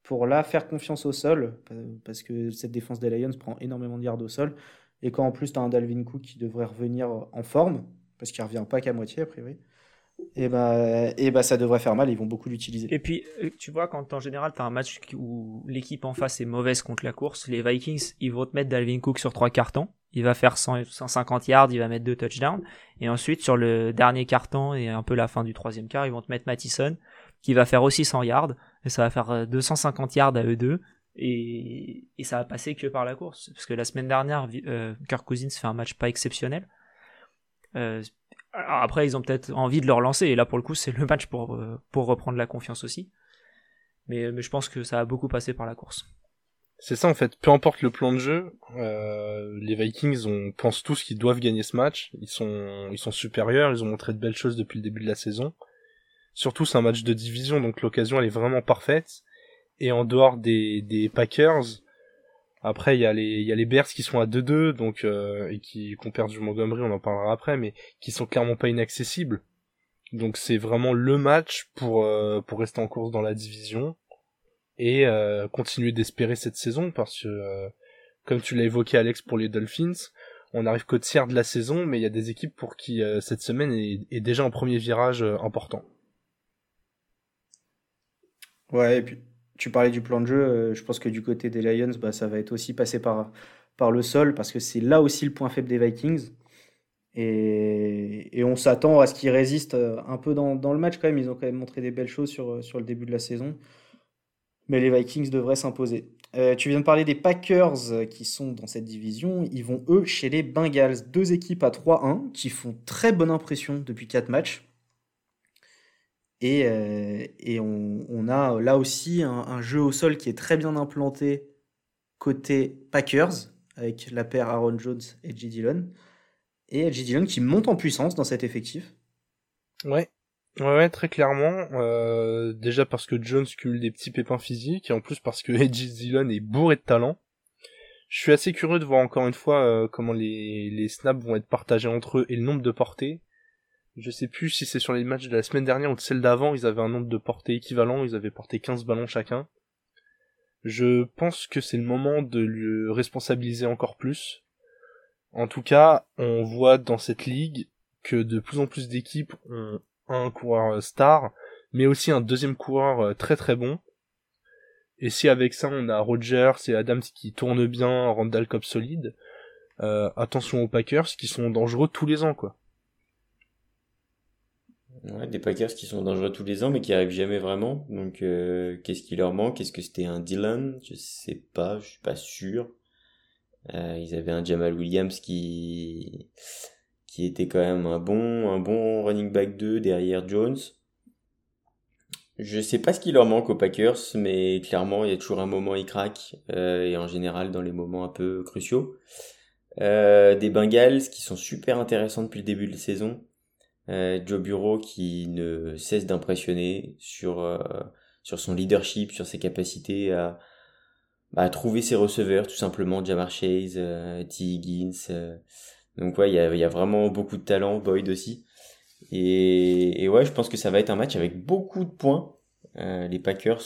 pour là faire confiance au sol parce que cette défense des Lions prend énormément de yards au sol et quand en plus tu as un Dalvin Cook qui devrait revenir en forme, parce qu'il revient pas qu'à moitié a priori, et bah, et bah ça devrait faire mal, ils vont beaucoup l'utiliser. Et puis, euh, tu vois, quand en général tu as un match où l'équipe en face est mauvaise contre la course, les Vikings, ils vont te mettre Dalvin Cook sur trois cartons, il va faire 150 yards, il va mettre deux touchdowns, et ensuite sur le dernier carton et un peu la fin du troisième quart, ils vont te mettre Mattison, qui va faire aussi 100 yards, et ça va faire 250 euh, yards à eux deux, et, ça va passer que par la course. Parce que la semaine dernière, euh, Kirk Cousins fait un match pas exceptionnel. Après, ils ont peut-être envie de le relancer, et là pour le coup, c'est le match pour, euh, reprendre la confiance aussi. Mais, je pense que ça a beaucoup passé par la course. C'est ça en fait, peu importe le plan de jeu, euh, les Vikings on pense tous qu'ils doivent gagner ce match. Ils sont supérieurs, ils ont montré de belles choses depuis le début de la saison. Surtout c'est un match de division donc l'occasion elle est vraiment parfaite. et en dehors des Packers, après il y a les il y a les Bears qui sont à 2-2 donc euh, et qui ont perdu Montgomery, on en parlera après, mais qui sont clairement pas inaccessibles. Donc c'est vraiment le match pour euh, pour rester en course dans la division et euh, continuer d'espérer cette saison parce que comme tu l'as évoqué Alex pour les Dolphins, on arrive qu'au tiers de la saison, mais il y a des équipes pour qui cette semaine est, est, déjà un premier virage important. Ouais, et puis tu parlais du plan de jeu, euh, je pense que du côté des Lions, bah, ça va être aussi passé par, le sol, parce que c'est là aussi le point faible des Vikings. Et, on s'attend à ce qu'ils résistent euh, un peu dans, le match quand même. Ils ont quand même montré des belles choses sur, sur le début de la saison. Mais les Vikings devraient s'imposer. Euh, tu viens de parler des Packers qui sont dans cette division. Ils vont, eux, chez les Bengals. Deux équipes à 3-1 qui font très bonne impression depuis 4 matchs. Et, euh, on, a là aussi un, jeu au sol qui est très bien implanté côté Packers, avec la paire Aaron Jones et J. Dillon. Et J. Dillon qui monte en puissance dans cet effectif. Ouais, ouais, très clairement. Euh, déjà parce que Jones cumule des petits pépins physiques, et en plus parce que Edgy Dillon est bourré de talent. Je suis assez curieux de voir encore une fois euh, comment les snaps vont être partagés entre eux et le nombre de portées. Je sais plus si c'est sur les matchs de la semaine dernière ou de celle d'avant, ils avaient un nombre de portées équivalent, ils avaient porté 15 ballons chacun. Je pense que c'est le moment de le responsabiliser encore plus. En tout cas, on voit dans cette ligue que de plus en plus d'équipes ont un coureur star, mais aussi un deuxième coureur euh, très très bon. Et si avec ça on a Rogers et Adams qui tournent bien, Randall Cobb solide, euh, attention aux Packers qui sont dangereux tous les ans quoi. Des Packers qui sont dangereux tous les ans, mais qui arrivent jamais vraiment. Donc, euh, qu'est-ce qui leur manque? Est-ce que c'était un Dylan? Je sais pas, je suis pas sûr. Euh, ils avaient un Jamal Williams qui qui était quand même un bon un bon running back 2 derrière Jones. Je sais pas ce qui leur manque aux Packers, mais clairement il y a toujours un moment ils craquent euh, et en général dans les moments un peu cruciaux. Des Bengals qui sont super intéressants depuis le début de la saison. Euh, Joe Bureau qui ne cesse d'impressionner sur, euh, sur son leadership, sur ses capacités à, à trouver ses receveurs, tout simplement, Jamar Chase, euh, T. Higgins. Euh. donc ouais, il y a, vraiment beaucoup de talent, Boyd aussi. Et, et, ouais, je pense que ça va être un match avec beaucoup de points. Les Packers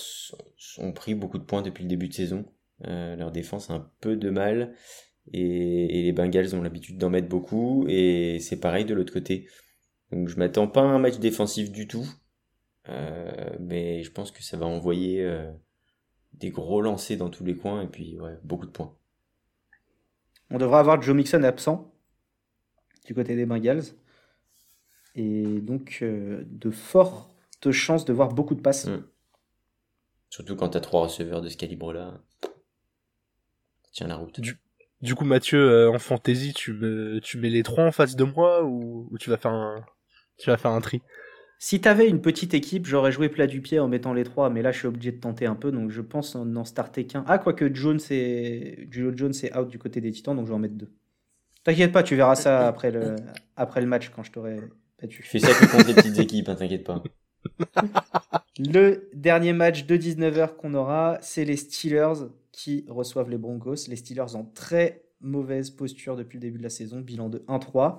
ont pris beaucoup de points depuis le début de saison. leur défense a un peu de mal. Et les Bengals ont l'habitude d'en mettre beaucoup. Et c'est pareil de l'autre côté. Donc je m'attends pas à un match défensif du tout. Euh, mais je pense que ça va envoyer euh, des gros lancers dans tous les coins et puis ouais, beaucoup de points. On devrait avoir Joe Mixon absent du côté des Bengals. Et donc euh, de fortes chances de voir beaucoup de passes. Mmh. Surtout quand tu as trois receveurs de ce calibre-là. Tiens la route. Du, du coup, Mathieu, en fantasy, tu, me, tu mets les trois en face de moi ou, ou tu vas faire un, tu vas faire un tri. Si t'avais une petite équipe, j'aurais joué plat du pied en mettant les trois, mais là je suis obligé de tenter un peu, donc je pense n'en starter qu'un. Ah, quoique Jones est... Jones est out du côté des Titans, donc je vais en mettre deux. T'inquiète pas, tu verras ça après le, après le match quand je t'aurai battu. Fais ça que contre les petites équipes, hein, t'inquiète pas. le dernier match de 19h qu'on aura, c'est les Steelers qui reçoivent les Broncos. Les Steelers en très mauvaise posture depuis le début de la saison, bilan de 1-3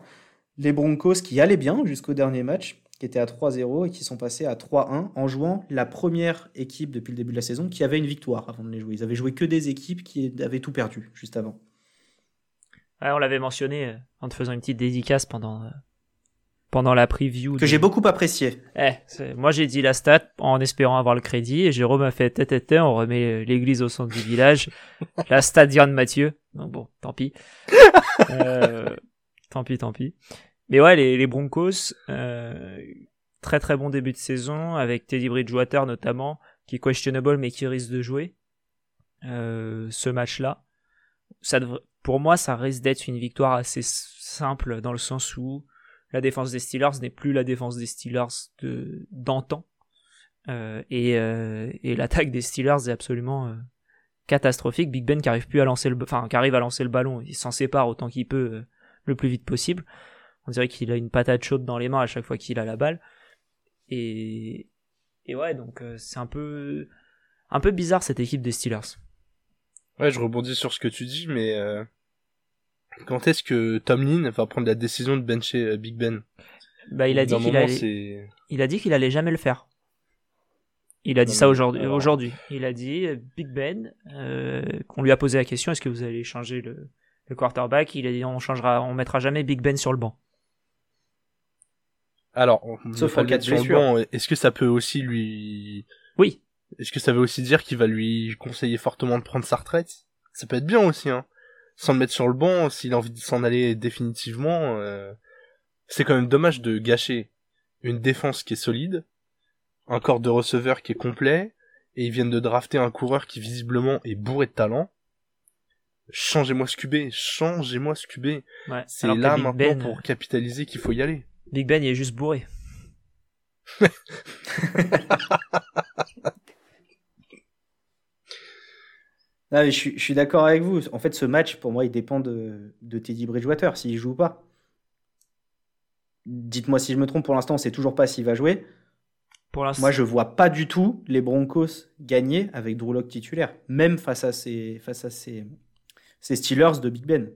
les Broncos qui allaient bien jusqu'au dernier match, qui étaient à 3-0 et qui sont passés à 3-1 en jouant la première équipe depuis le début de la saison qui avait une victoire avant de les jouer. Ils avaient joué que des équipes qui avaient tout perdu juste avant. on l'avait mentionné euh, en te faisant une petite dédicace pendant, euh, pendant la preview. Que j'ai beaucoup apprécié. Eh, moi j'ai dit la stat en espérant avoir le crédit et Jérôme a fait tête tête, on remet euh, l'église au centre du village. la stat de Mathieu. Bon, tant pis. tant pis, tant pis. Mais ouais, les, Broncos, euh, très très bon début de saison, avec Teddy Bridgewater notamment, qui est questionable mais qui risque de jouer euh, ce match-là. Pour moi, ça risque d'être une victoire assez simple dans le sens où la défense des Steelers n'est plus la défense des Steelers d'antan. Euh, et, et l'attaque des Steelers est absolument catastrophique. Big Ben qui arrive plus à lancer le, enfin qui arrive à lancer le ballon, il s'en sépare autant qu'il peut le plus vite possible. On dirait qu'il a une patate chaude dans les mains à chaque fois qu'il a la balle. Et, et ouais, donc euh, c'est un peu un peu bizarre cette équipe des Steelers. Ouais, je rebondis sur ce que tu dis, mais euh, quand est-ce que Tomlin va prendre la décision de bencher euh, Big Ben? Bah, il a dit qu'il allait, il a dit qu'il allait jamais le faire. Il a dit Non, ça aujourd'hui. alors- Aujourd'hui, il a dit Big Ben, qu'on lui a posé la question est-ce que vous allez changer le, le quarterback? Il a dit on changera, on mettra jamais Big Ben sur le banc. Alors, on ne Sauf en cas de blessure. banc. Est-ce que ça peut aussi lui... Oui, Est-ce que ça veut aussi dire qu'il va lui conseiller fortement de prendre sa retraite? Ça peut être bien aussi, hein. Sans le mettre sur le banc, s'il a envie de s'en aller définitivement, euh, c'est quand même dommage de gâcher une défense qui est solide, un corps de receveur qui est complet, et ils viennent de drafter un coureur qui visiblement est bourré de talent. Changez-moi ce QB, changez-moi ce QB. ouais. C'est là maintenant Ben, pour capitaliser qu'il faut y aller. Big Ben, il est juste bourré. Ah, mais je, suis- d'accord avec vous. En fait, ce match, pour moi, il dépend de, de Teddy Bridgewater, s'il joue ou pas. Dites-moi si je me trompe, pour l'instant, on sait toujours pas s'il va jouer. Pour Moi, je vois pas du tout les Broncos gagner avec Drew titulaire, même face à ces, face à ces, ces Steelers de Big Ben.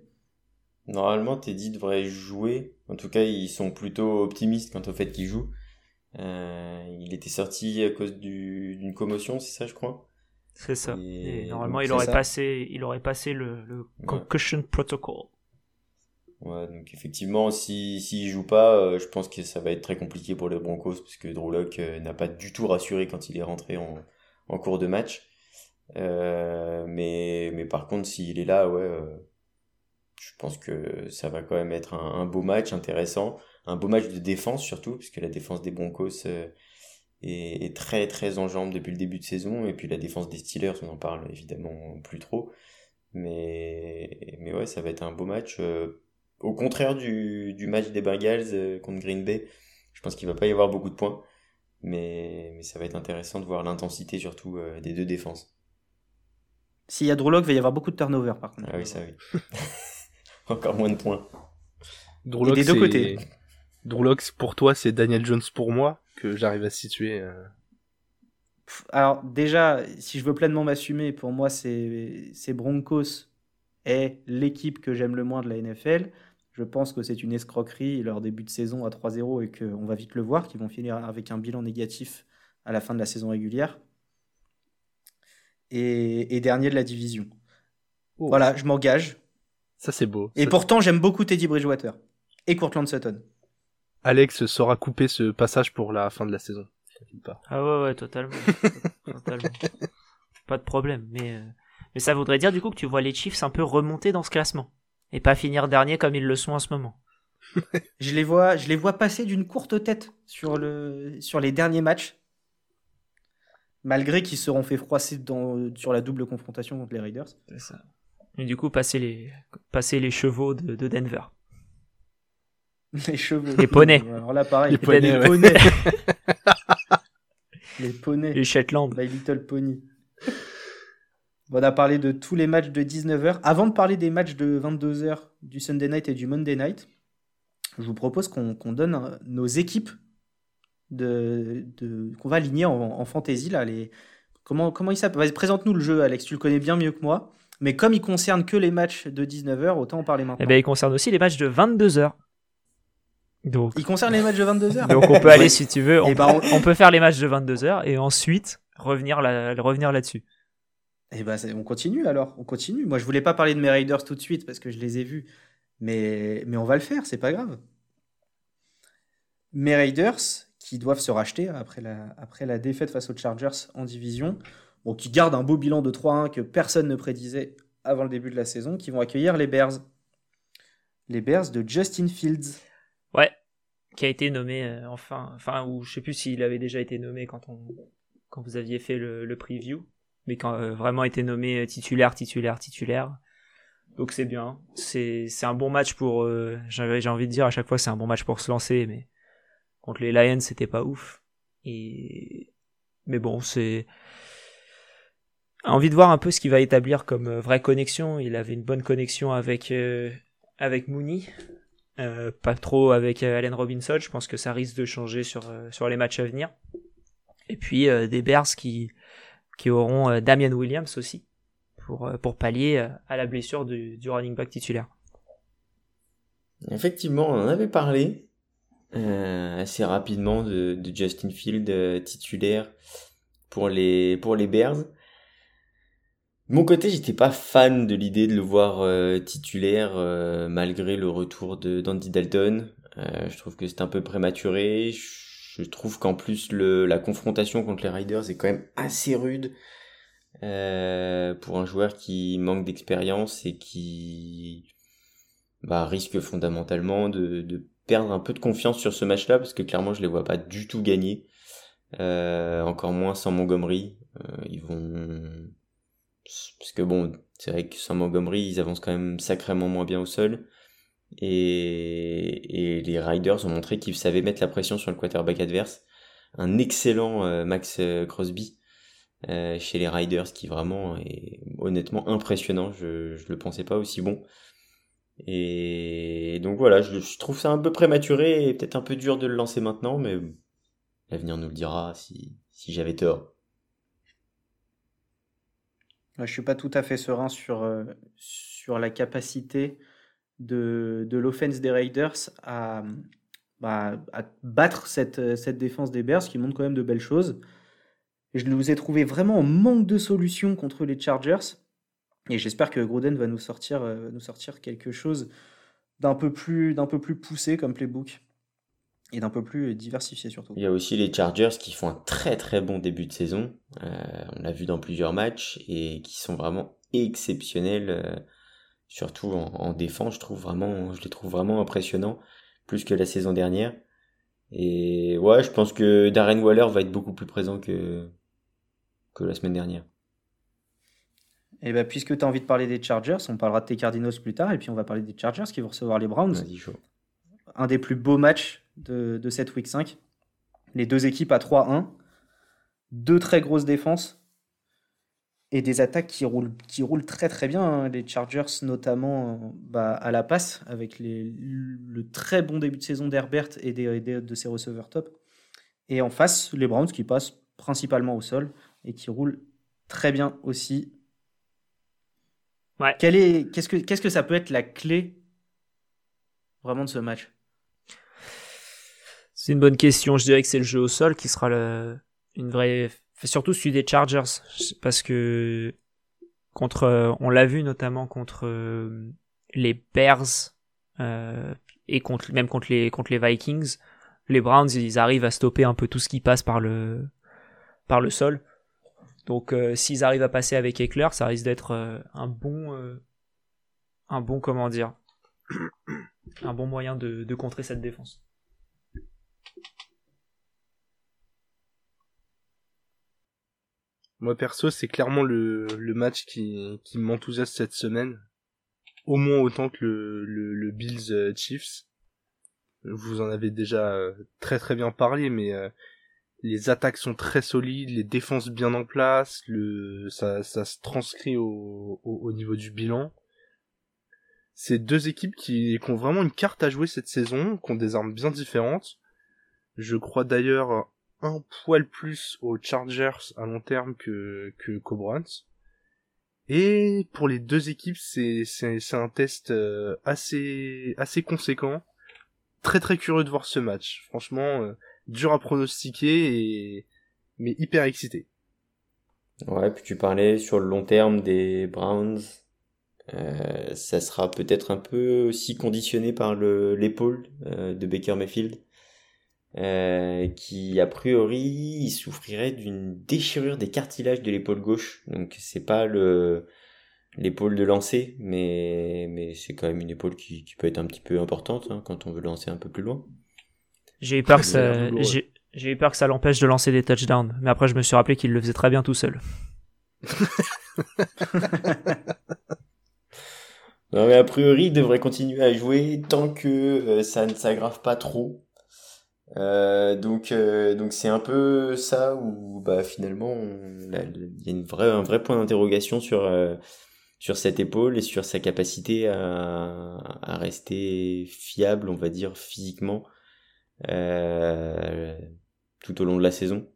Normalement, Teddy devrait jouer. En tout cas, ils sont plutôt optimistes quant au fait qu'il joue. Euh, il était sorti à cause du- d'une commotion, c'est ça, je crois. c'est ça. Et Et normalement, donc, il aurait ça. passé, il aurait passé le, le concussion protocol. Ouais, donc effectivement, si s'il joue pas, euh, je pense que ça va être très compliqué pour les Broncos parce que Drew euh, n'a pas du tout rassuré quand il est rentré en, en cours de match. Mais mais par contre, s'il est là, ouais, je pense que ça va quand même être un, un beau match intéressant, un beau match de défense surtout parce que la défense des Broncos euh, est, est très très en jambes depuis le début de saison et puis la défense des Steelers, on en parle évidemment plus trop. Mais, mais ouais, ça va être un beau match. euh, au contraire du, du match des Bengals euh, contre Green Bay, je pense qu'il va pas y avoir beaucoup de points. Mais, mais ça va être intéressant de voir l'intensité surtout des deux défenses. S'il y a Drew Lock, il va y avoir beaucoup de turnover, par contre. Ah oui, ça oui. Encore moins de points. Lock, des deux côtés. Pour toi, c'est Daniel Jones pour moi, que j'arrive à situer. euh. Alors, déjà, si je veux pleinement m'assumer, pour moi, c'est c'est Broncos est l'équipe que j'aime le moins de la NFL. Je pense que c'est une escroquerie leur début de saison à 3-0 et qu'on va vite le voir, qu'ils vont finir avec un bilan négatif à la fin de la saison régulière. Et, et dernier de la division. Oh. Voilà, je m'engage. Ça, c'est beau. Et Ça- pourtant, j'aime beaucoup Teddy Bridgewater et Courtland Sutton. Alex saura couper ce passage pour la fin de la saison. Pas. Ah ouais, ouais, totalement. totalement. Pas de problème. Mais, euh, mais ça voudrait dire du coup que tu vois les Chiefs un peu remonter dans ce classement. Et pas finir dernier comme ils le sont en ce moment. Je les vois, je les vois passer d'une courte tête sur, le, sur les derniers matchs, malgré qu'ils seront fait froisser dans, sur la double confrontation contre les Raiders. C'est ça. Et du coup, passer les, passer les chevaux de, de Denver. Les chevaux. Les poneys. Alors là, pareil. Les poneys, les ouais. poneys. les poneys. Les Shetland. My Little Pony. Bon, on a parlé de tous les matchs de 19h. Avant de parler des matchs de 22h du Sunday Night et du Monday Night, je vous propose qu'on donne euh, nos équipes de, de- qu'on va aligner en, en fantasy. Là, les... Comment, comment il s'appelle Présente-nous le jeu, Alex. Tu le connais bien mieux que moi. Mais comme il concerne que les matchs de 19h, autant en parler maintenant. Eh ben, il concerne aussi les matchs de 22h. Donc, Il concerne les matchs de 22h donc on peut aller, si tu veux, on, Eh ben, on- on peut faire les matchs de 22h et ensuite revenir là, revenir là-dessus. Eh ben, on continue alors, on continue. Moi, je voulais pas parler de mes Raiders tout de suite parce que je les ai vus, mais, mais on va le faire, c'est pas grave. Mes Raiders qui doivent se racheter après la, après la défaite face aux Chargers en division, bon, qui gardent un beau bilan de 3-1 que personne ne prédisait avant le début de la saison, qui vont accueillir les Bears. Les Bears de Justin Fields. Ouais, qui a été nommé euh, enfin, enfin, ou je sais plus s'il avait déjà été nommé quand on, quand vous aviez fait le, preview, mais quand euh, vraiment été nommé euh, titulaire, titulaire, titulaire. Donc c'est bien, c'est un bon match pour, euh, j'ai envie de dire à chaque fois c'est un bon match pour se lancer, mais contre les Lions c'était pas ouf. Et mais bon c'est envie de voir un peu ce qu'il va établir comme euh, vraie connexion. Il avait une bonne connexion avec euh, avec Mooney. Euh, pas trop avec euh, Allen Robinson, je pense que ça risque de changer sur, euh, sur les matchs à venir. Et puis euh, des Bears qui, qui auront Damian Williams aussi pour, pour pallier à la blessure du, du running back titulaire. Effectivement, on en avait parlé assez rapidement de, de Justin Field titulaire pour les, pour les Bears. Mon côté, j'étais pas fan de l'idée de le voir euh, titulaire euh, malgré le retour de d'Andy Dalton. Euh, je trouve que c'est un peu prématuré. Je trouve qu'en plus la confrontation contre les Riders est quand même assez rude pour un joueur qui manque d'expérience et qui bah, risque fondamentalement de, de perdre un peu de confiance sur ce match-là parce que clairement je les vois pas du tout gagner. encore moins sans Montgomery. ils vont parce que bon, c'est vrai que sans Montgomery, ils avancent quand même sacrément moins bien au sol. Et, et les Riders ont montré qu'ils savaient mettre la pression sur le quarterback adverse. Un excellent euh, Max euh, Crosby euh, chez les Riders qui vraiment est honnêtement impressionnant. Je ne le pensais pas aussi bon. Et donc voilà, je, trouve ça un peu prématuré et peut-être un peu dur de le lancer maintenant, mais l'avenir nous le dira si, si j'avais tort. Je suis pas tout à fait serein sur, euh, sur la capacité de, de l'offense des Raiders à, bah, à battre cette, cette défense des Bears qui montre quand même de belles choses. je nous ai trouvé vraiment en manque de solutions contre les Chargers. Et j'espère que Gruden va nous sortir, euh, nous sortir quelque chose d'un peu, plus, d'un peu plus poussé comme playbook et d'un peu plus diversifié surtout. Il y a aussi les Chargers qui font un très très bon début de saison. Euh, on l'a vu dans plusieurs matchs et qui sont vraiment exceptionnels, euh, surtout en, défense. Je trouve vraiment, je les trouve vraiment impressionnants, plus que la saison dernière. Et ouais, je pense que Darren Waller va être beaucoup plus présent que que la semaine dernière. Et eh ben, puisque tu as envie de parler des Chargers, on parlera de tes Cardinals plus tard, et puis on va parler des Chargers qui vont recevoir les Browns. Un des plus beaux matchs de, cette week 5. Les deux équipes à 3-1. Deux très grosses défenses. Et des attaques qui roulent, qui roulent très très bien. Hein. Les Chargers, notamment bah, à la passe, avec les, le très bon début de saison d'Herbert et, des, de ses receveurs top. Et en face, les Browns qui passent principalement au sol et qui roulent très bien aussi. Ouais. Qu'est-ce que, qu'est-ce que ça peut être la clé vraiment de ce match? C'est une bonne question. Je dirais que c'est le jeu au sol qui sera le, une vraie, surtout celui des Chargers, parce que contre, on l'a vu notamment contre euh, les Bears euh, et contre, même contre les contre les Vikings, les Browns ils arrivent à stopper un peu tout ce qui passe par le par le sol. Donc euh, s'ils arrivent à passer avec Eckler, ça risque d'être un bon un bon comment dire un bon moyen de, de contrer cette défense. Moi perso, c'est clairement le, le match qui, qui m'enthousiasme cette semaine. Au moins autant que le, le, le Bills euh, Chiefs. Vous en avez déjà euh, très très bien parlé, mais euh, les attaques sont très solides, les défenses bien en place, le ça, ça se transcrit au, au, au niveau du bilan. C'est deux équipes qui, qui, ont vraiment une carte à jouer cette saison, qui ont des armes bien différentes. Je crois d'ailleurs un poil plus aux Chargers à long terme que que Cobrans. Et pour les deux équipes, c'est c'est un test euh, assez assez conséquent. Très très curieux de voir ce match. Franchement, euh, dur à pronostiquer et mais hyper excité. Ouais, puis tu parlais sur le long terme des Browns. Euh, ça sera peut-être un peu aussi conditionné par le l'épaule euh, de Baker Mayfield euh, qui a priori souffrirait d'une déchirure des cartilages de l'épaule gauche. Donc c'est pas le l'épaule de lancer, mais mais c'est quand même une épaule qui, qui peut être un petit peu importante hein, quand on veut lancer un peu plus loin. J'ai eu peur que ça j'ai j'ai eu peur que ça l'empêche de lancer des touchdowns, mais après je me suis rappelé qu'il le faisait très bien tout seul. non mais a priori il devrait continuer à jouer tant que euh, ça ne s'aggrave pas trop. Euh, donc euh, donc c'est un peu ça où bah finalement il y a une vraie un vrai point d'interrogation sur euh, sur cette épaule et sur sa capacité à, à rester fiable on va dire physiquement tout au long de la saison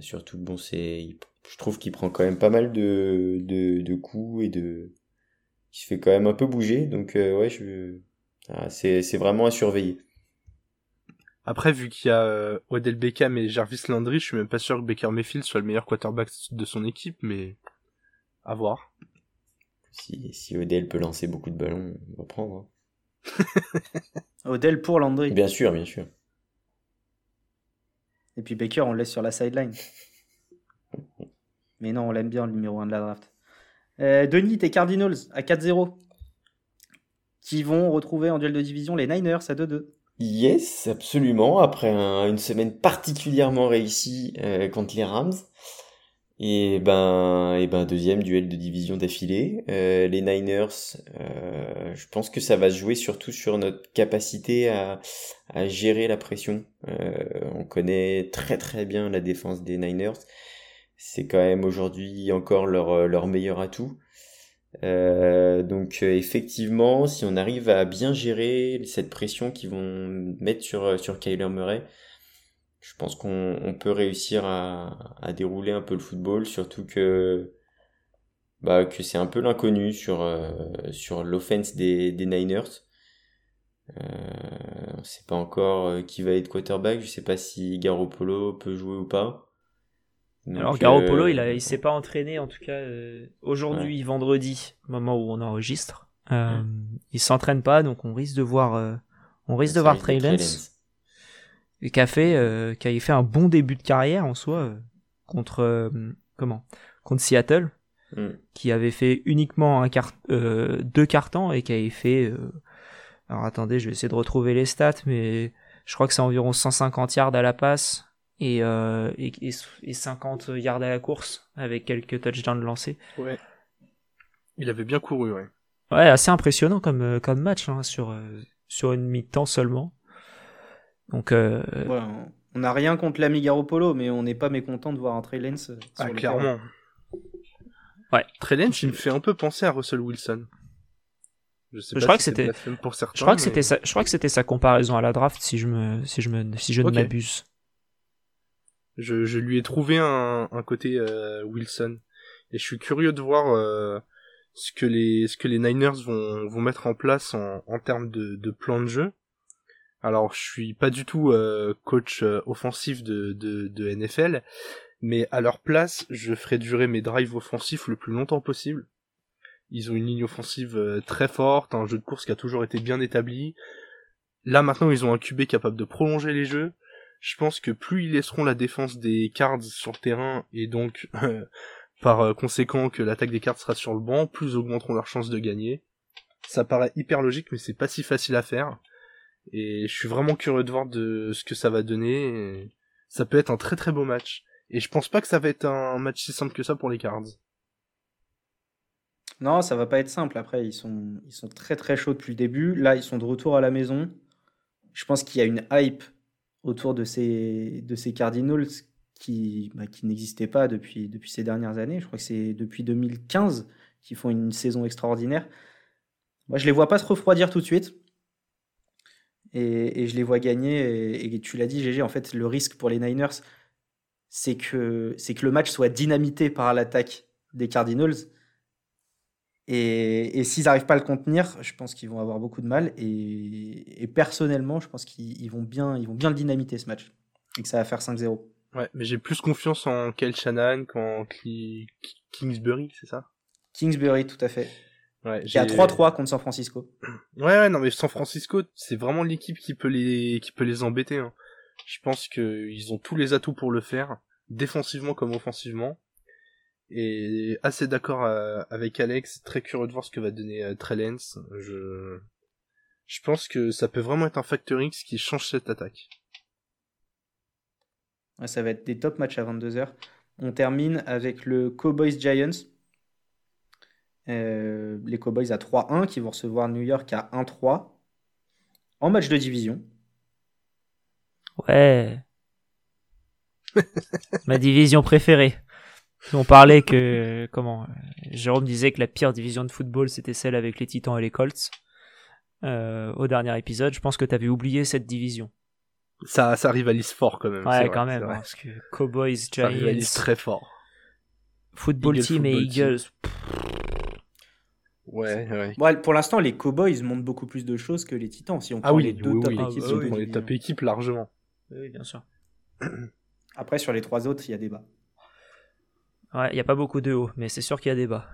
surtout bon c'est je trouve qu'il prend quand même pas mal de, de, coups et de. Il se fait quand même un peu bouger. Donc, ouais, je. Ah, c'est, c'est vraiment à surveiller. Après, vu qu'il y a euh, Odell Beckham et Jarvis Landry, je suis même pas sûr que Baker Mayfield soit le meilleur quarterback de son équipe, mais à voir. Si, si Odell peut lancer beaucoup de ballons, on va prendre. Hein. Odell pour Landry. Bien sûr, bien sûr. Et puis Baker, on le laisse sur la sideline. Mais non, on l'aime bien, le numéro 1 de la draft. Euh, Denis, tes Cardinals à 4-0. Qui vont retrouver en duel de division les Niners à 2-2. Yes, absolument. Après une semaine particulièrement réussie euh, contre les Rams. Et ben, et ben deuxième duel de division d'affilée. Euh, les Niners, euh, je pense que ça va se jouer surtout sur notre capacité à, à gérer la pression. Euh, on connaît très très bien la défense des Niners. C'est quand même aujourd'hui encore leur, leur meilleur atout. Euh, donc effectivement, si on arrive à bien gérer cette pression qu'ils vont mettre sur, sur Kyler Murray, je pense qu'on peut réussir à, à, dérouler un peu le football, surtout que bah, que c'est un peu l'inconnu sur euh, sur l'offense des, des Niners. Euh, on sait pas encore euh, qui va être quarterback, je sais pas si Garoppolo peut jouer ou pas. Donc, Alors Garoppolo, euh, il a, il s'est pas entraîné en tout cas euh, aujourd'hui, ouais. vendredi, moment où on enregistre. Euh, ouais. Il s'entraîne pas, donc on risque de voir, on risque de voir Trey Lance qui a fait euh, qui a fait un bon début de carrière en soi euh, contre euh, comment contre Seattle mm. qui avait fait uniquement un quart, deux cartons et qui avait fait alors attendez je vais essayer de retrouver les stats mais je crois que c'est environ 150 yards à la passe et, et, et 50 yards à la course avec quelques touchdowns lancés ouais il avait bien couru ouais ouais assez impressionnant comme comme match hein, sur sur une mi-temps seulement donc, euh... on n'a rien contre l'ami Garoppolo, mais on n'est pas mécontent de voir un Trey Lance. Sur ah, le clairement. terrain. Ouais. Trey Lance, il me fait un peu penser à Russell Wilson. Je, sais je crois si que c'était. Pour certains, je crois mais... que c'était sa... je crois que c'était sa comparaison à la draft, si je me, si je me, si je okay. ne m'abuse. Je, je lui ai trouvé un, un côté euh, Wilson, et je suis curieux de voir euh, ce que les, ce que les Niners vont, vont mettre en place en, en termes de, de plan de jeu. Alors, je suis pas du tout euh, coach euh, offensif de, de, de, NFL, mais à leur place, je ferai durer mes drives offensifs le plus longtemps possible. Ils ont une ligne offensive euh, très forte, un jeu de course qui a toujours été bien établi. Là, maintenant, ils ont un QB capable de prolonger les jeux. Je pense que plus ils laisseront la défense des Cards sur le terrain, et donc, par conséquent, que l'attaque des Cards sera sur le banc, plus augmenteront leurs chances de gagner. Ça paraît hyper logique, mais c'est pas si facile à faire. Et je suis vraiment curieux de voir de ce que ça va donner. Ça peut être un très très beau match. Et je pense pas que ça va être un match si simple que ça pour les Cards. Non, ça va pas être simple. Après, ils sont, ils sont très très chauds depuis le début. Là, ils sont de retour à la maison. Je pense qu'il y a une hype autour de ces, de ces Cardinals qui, bah, qui n'existait pas depuis, depuis ces dernières années. Je crois que c'est depuis 2015 qu'ils font une saison extraordinaire. Moi, je les vois pas se refroidir tout de suite et, et je les vois gagner. Et, et tu l'as dit, GG, en fait, le risque pour les Niners, c'est que, c'est que le match soit dynamité par l'attaque des Cardinals. Et, et s'ils n'arrivent pas à le contenir, je pense qu'ils vont avoir beaucoup de mal. Et, et personnellement, je pense qu'ils vont bien, ils vont bien le dynamiter ce match. Et que ça va faire 5-0. Ouais, mais j'ai plus confiance en Kyle Shannon qu'en Kingsbury, c'est ça? Kingsbury, tout à fait. Ouais, qui a 3-3 contre San Francisco. Ouais, ouais, non, mais San Francisco, c'est vraiment l'équipe qui peut les, qui peut les embêter. Hein. Je pense qu'ils ont tous les atouts pour le faire, défensivement comme offensivement. Et assez d'accord euh, avec Alex, très curieux de voir ce que va donner euh, Trellens. Je, je pense que ça peut vraiment être un facteur X qui change cette attaque. Ouais, ça va être des top matchs à 22h. On termine avec le Cowboys Giants. Euh, les Cowboys à 3-1 qui vont recevoir New York à 1-3 en match de division. Ouais. Ma division préférée. On parlait que comment Jérôme disait que la pire division de football c'était celle avec les Titans et les Colts. Euh, au dernier épisode, je pense que tu avais oublié cette division. Ça, ça rivalise fort quand même. Ouais, vrai, quand même, parce que Cowboys, Giants. Ça rivalise très fort. Football Eagles, Team et Football. Eagles. Ouais, ouais. Bon, pour l'instant, les Cowboys montrent beaucoup plus de choses que les Titans. Si on Ah prend oui, les deux oui, top oui. Ah équipes, si on les top équipes largement. Oui, bien sûr. Après, sur les trois autres, il y a débat. Ouais, il y a pas beaucoup de hauts, mais c'est sûr qu'il y a débat.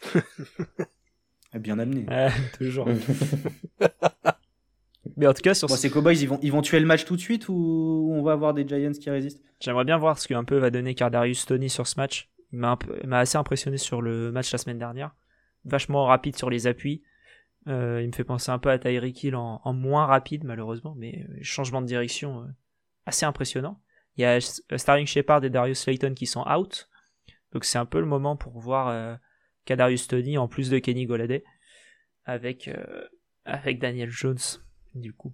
Bien amené. Ouais, toujours. mais en tout cas, sur Bon, ces Cowboys, ils vont, ils vont tuer le match tout de suite ou on va avoir des Giants qui résistent? J'aimerais bien voir ce qu'un peu va donner Cardarius Tony sur ce match. Il m'a peu- assez impressionné sur le match la semaine dernière. Vachement rapide sur les appuis. Euh, il me fait penser un peu à Tyreek Hill en, en moins rapide malheureusement, mais euh, changement de direction euh, assez impressionnant. Il y a Starling Shepard et Darius Slayton qui sont out. Donc c'est un peu le moment pour voir euh, Kadarius Tony en plus de Kenny Goladay avec, euh, avec Daniel Jones du coup.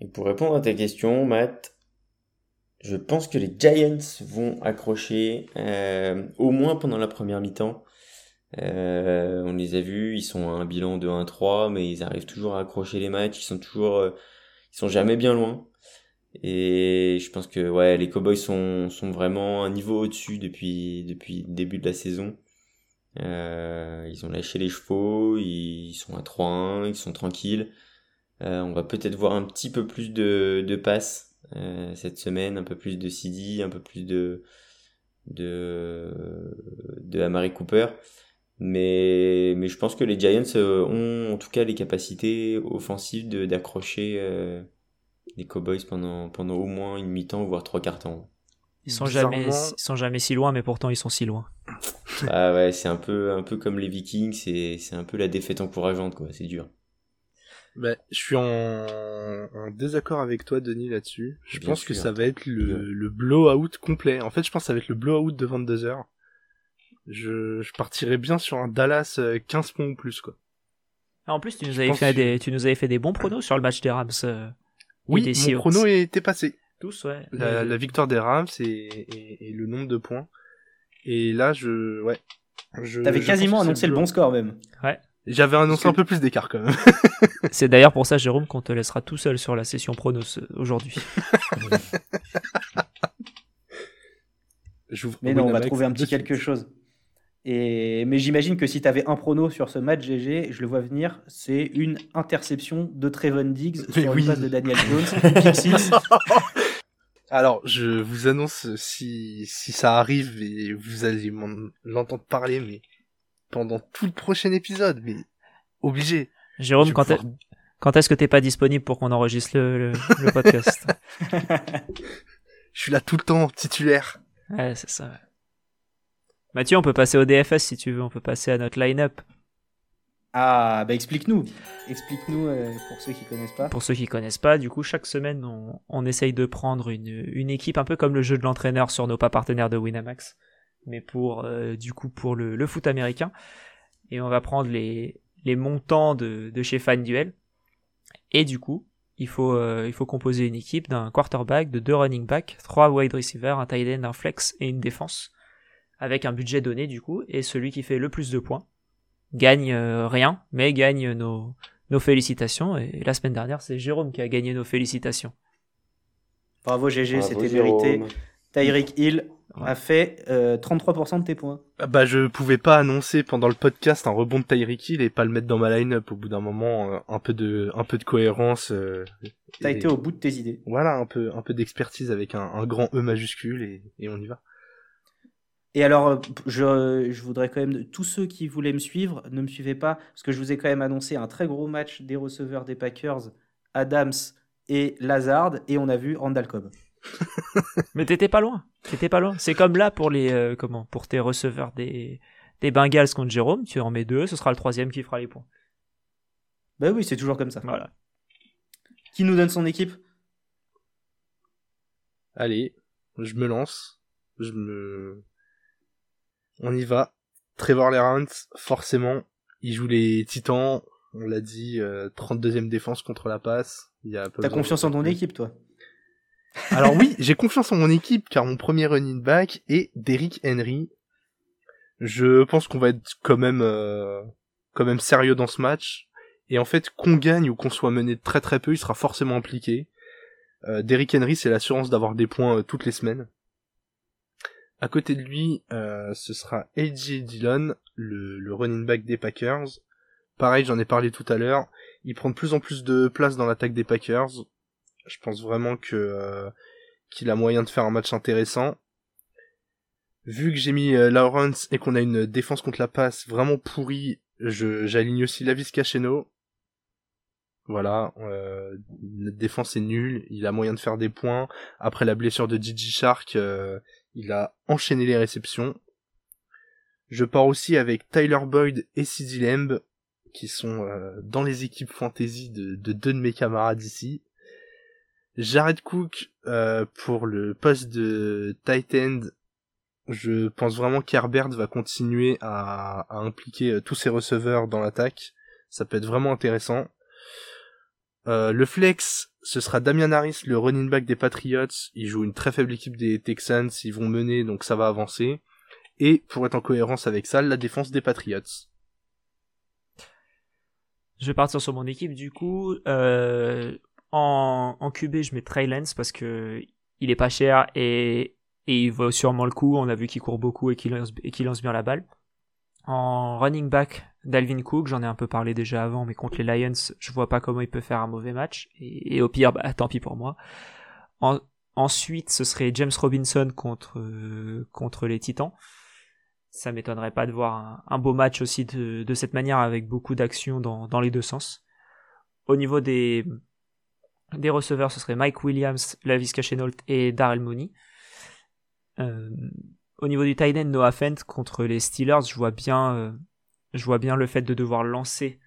Et pour répondre à ta question, Matt, je pense que les Giants vont accrocher euh, au moins pendant la première mi-temps. On les a vus, ils sont à un bilan de 1-3, mais ils arrivent toujours à accrocher les matchs. Ils sont toujours, ils sont jamais bien loin. Et je pense que ouais, les Cowboys sont, sont vraiment un niveau au-dessus depuis depuis le début de la saison. Euh, ils ont lâché les chevaux, ils sont à 3-1, ils sont tranquilles. Euh, on va peut-être voir un petit peu plus de, de passes euh, cette semaine, un peu plus de CD, un peu plus de de de Amari Cooper. Mais mais je pense que les Giants euh, ont en tout cas les capacités offensives d'accrocher euh, les Cowboys pendant pendant au moins une mi-temps voire trois quarts temps. Ils sont jamais ils sont jamais si loin, mais pourtant ils sont si loin. Ah ouais, c'est un peu un peu comme les Vikings, c'est c'est un peu la défaite encourageante quoi, c'est dur. Bah, je suis en... en désaccord avec toi, Denis, là-dessus. Je Bien pense que ça va être le, le blowout complet. En fait, je pense que ça va être le blowout de 22 heures. Je, je partirais bien sur un Dallas euh, 15 points ou plus, quoi. Ah, En plus, tu nous Je avais fait que- des, tu nous avais fait des bons pronos sur le match des Rams. Et Oui, des mon chrono était passé. Tous, ouais. La, victoire des Rams et, et, et le nombre de points. Et là, je... Ouais. Je, T'avais je quasiment annoncé le bon score même. J'avais annoncé que- un peu plus d'écart, quand même. C'est d'ailleurs pour ça, Jérôme, qu'on te laissera tout seul sur la session pronos euh, aujourd'hui. J'ouvre Mais non, on va trouver un petit quelque chose. Et... Mais j'imagine que si t'avais un prono sur ce match GG, je le vois venir, c'est une interception de Trevon Diggs Mais sur oui. une passe de Daniel Jones. Alors, je vous annonce si, si ça arrive et vous allez m'en- l'entendre parler, mais pendant tout le prochain épisode, mais obligé. Jérôme, Je quand, est- pouvoir- quand est-ce que t'es pas disponible pour qu'on enregistre le, le, le podcast? Je suis là tout le temps, titulaire. Ouais, c'est ça. ouais. Mathieu, on peut passer au DFS si tu veux, on peut passer à notre line-up. Ah, bah explique-nous. Explique-nous euh, pour ceux qui connaissent pas. Pour ceux qui connaissent pas, du coup, chaque semaine, on, on essaye de prendre une, une équipe un peu comme le jeu de l'entraîneur sur nos pas partenaires de Winamax, mais pour euh, du coup pour le, le foot américain. Et on va prendre les, les montants de, de chez FanDuel. Et du coup, il faut, euh, il faut composer une équipe d'un quarterback, de deux running backs, trois wide receivers, un tight end, un flex et une défense, avec un budget donné du coup. Et celui qui fait le plus de points gagne euh, rien, mais gagne nos, nos félicitations. Et la semaine dernière, c'est Jérôme qui a gagné nos félicitations. Bravo GG, c'était mérité. Tyreek Hill Ouais. a fait euh, 33% de tes points. Ah Bah, je pouvais pas annoncer pendant le podcast un rebond de Tyreek Hill et pas le mettre dans ma line-up au bout d'un moment, euh, un peu de, un peu de cohérence. euh, T'as et- été au bout de tes idées. Voilà, un peu, un peu d'expertise avec un, un grand E majuscule et, et on y va. Et alors, euh, je, je voudrais quand même, tous ceux qui voulaient me suivre, ne me suivez pas, parce que je vous ai quand même annoncé un très gros match des receveurs des Packers, Adams et Lazard, et on a vu Randall Cobb. Mais t'étais pas loin. T'étais pas loin. C'est comme là pour les euh, comment pour tes receveurs des des Bengals contre Jérôme. Tu en mets deux, ce sera le troisième qui fera les points. Bah oui, c'est toujours comme ça. Voilà. Qui nous donne son équipe? Allez, je me lance. Je me... On y va. Trevor Lawrence, forcément, il joue les Titans. On l'a dit, euh, 32e défense contre la passe. T'as confiance de- en ton équipe, toi? Alors oui, j'ai confiance en mon équipe car mon premier running back est Derrick Henry. Je pense qu'on va être quand même, euh, quand même sérieux dans ce match. Et en fait, qu'on gagne ou qu'on soit mené de très très peu, il sera forcément impliqué. Euh, Derrick Henry, c'est l'assurance d'avoir des points euh, toutes les semaines. À côté de lui, euh, ce sera AJ Dillon, le, running back des Packers. Pareil, j'en ai parlé tout à l'heure. Il prend de plus en plus de place dans l'attaque des Packers. Je pense vraiment que euh, qu'il a moyen de faire un match intéressant. Vu que j'ai mis euh, Lawrence et qu'on a une défense contre la passe vraiment pourrie, je j'aligne aussi Lavis Cacheno. Voilà, euh, notre défense est nulle, il a moyen de faire des points. Après la blessure de Gigi Shark, il a enchaîné les réceptions. Je pars aussi avec Tyler Boyd et Sid Lamb, qui sont euh, dans les équipes fantasy de, de, deux de mes camarades ici. Jared Cook euh, pour le poste de tight end. Je pense vraiment qu'Herbert va continuer à, impliquer euh, tous ses receveurs dans l'attaque. Ça peut être vraiment intéressant. Le flex, ce sera Damian Harris, le running back des Patriots. Il joue une très faible équipe des Texans. Ils vont mener, donc ça va avancer. Et pour être en cohérence avec ça, la défense des Patriots. Je vais partir sur mon équipe du coup. Euh, en, en QB, je mets Trey parce que il est pas cher et, il vaut sûrement le coup. On a vu qu'il court beaucoup et qu'il lance bien la balle. En running back, Dalvin Cook, j'en ai un peu parlé déjà avant, mais contre les Lions, je vois pas comment il peut faire un mauvais match. Et, au pire, bah, tant pis pour moi. En, ensuite, ce serait James Robinson contre, euh, contre les Titans. Ça m'étonnerait pas de voir un, beau match aussi de, cette manière avec beaucoup d'action dans, les deux sens. Au niveau des, des receveurs, ce serait Mike Williams, Lavisca Chenault et Darrell Mooney. Euh, au niveau du tight end, Noah Fent contre les Steelers, je vois bien, euh, je vois bien le fait de devoir lancer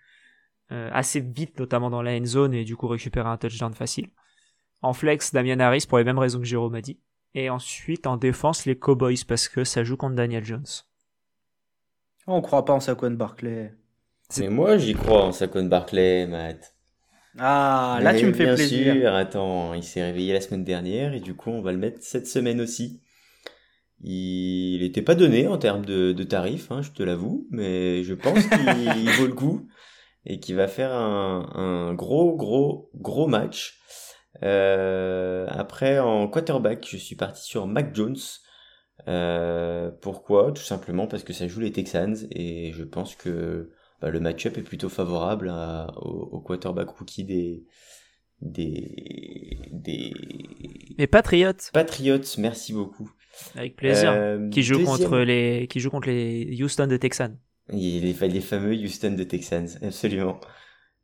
euh, assez vite, notamment dans la end zone, et du coup récupérer un touchdown facile. En flex, Damian Harris pour les mêmes raisons que Jérôme a dit. Et ensuite, en défense, les Cowboys parce que ça joue contre Daniel Jones. On croit pas en Saquon Barclay. Mais moi, j'y crois en Saquon Barclay, Matt. Ah, là, Mais tu me fais bien plaisir. Sûr, attends, il s'est réveillé la semaine dernière et du coup, on va le mettre cette semaine aussi. Il n'était pas donné en termes de, de tarifs, hein, je te l'avoue, mais je pense qu'il vaut le coup et qu'il va faire un, un, gros, gros, gros match. Euh, après, en quarterback, je suis parti sur Mac Jones. Euh, pourquoi? Tout simplement parce que ça joue les Texans et je pense que bah, le match-up est plutôt favorable à, au, au, quarterback rookie des des des les Patriots. Patriots, merci beaucoup. Avec plaisir. Euh, qui joue deuxième... contre les qui joue contre les Houston de Texans. Les, les fameux Houston de Texans, absolument.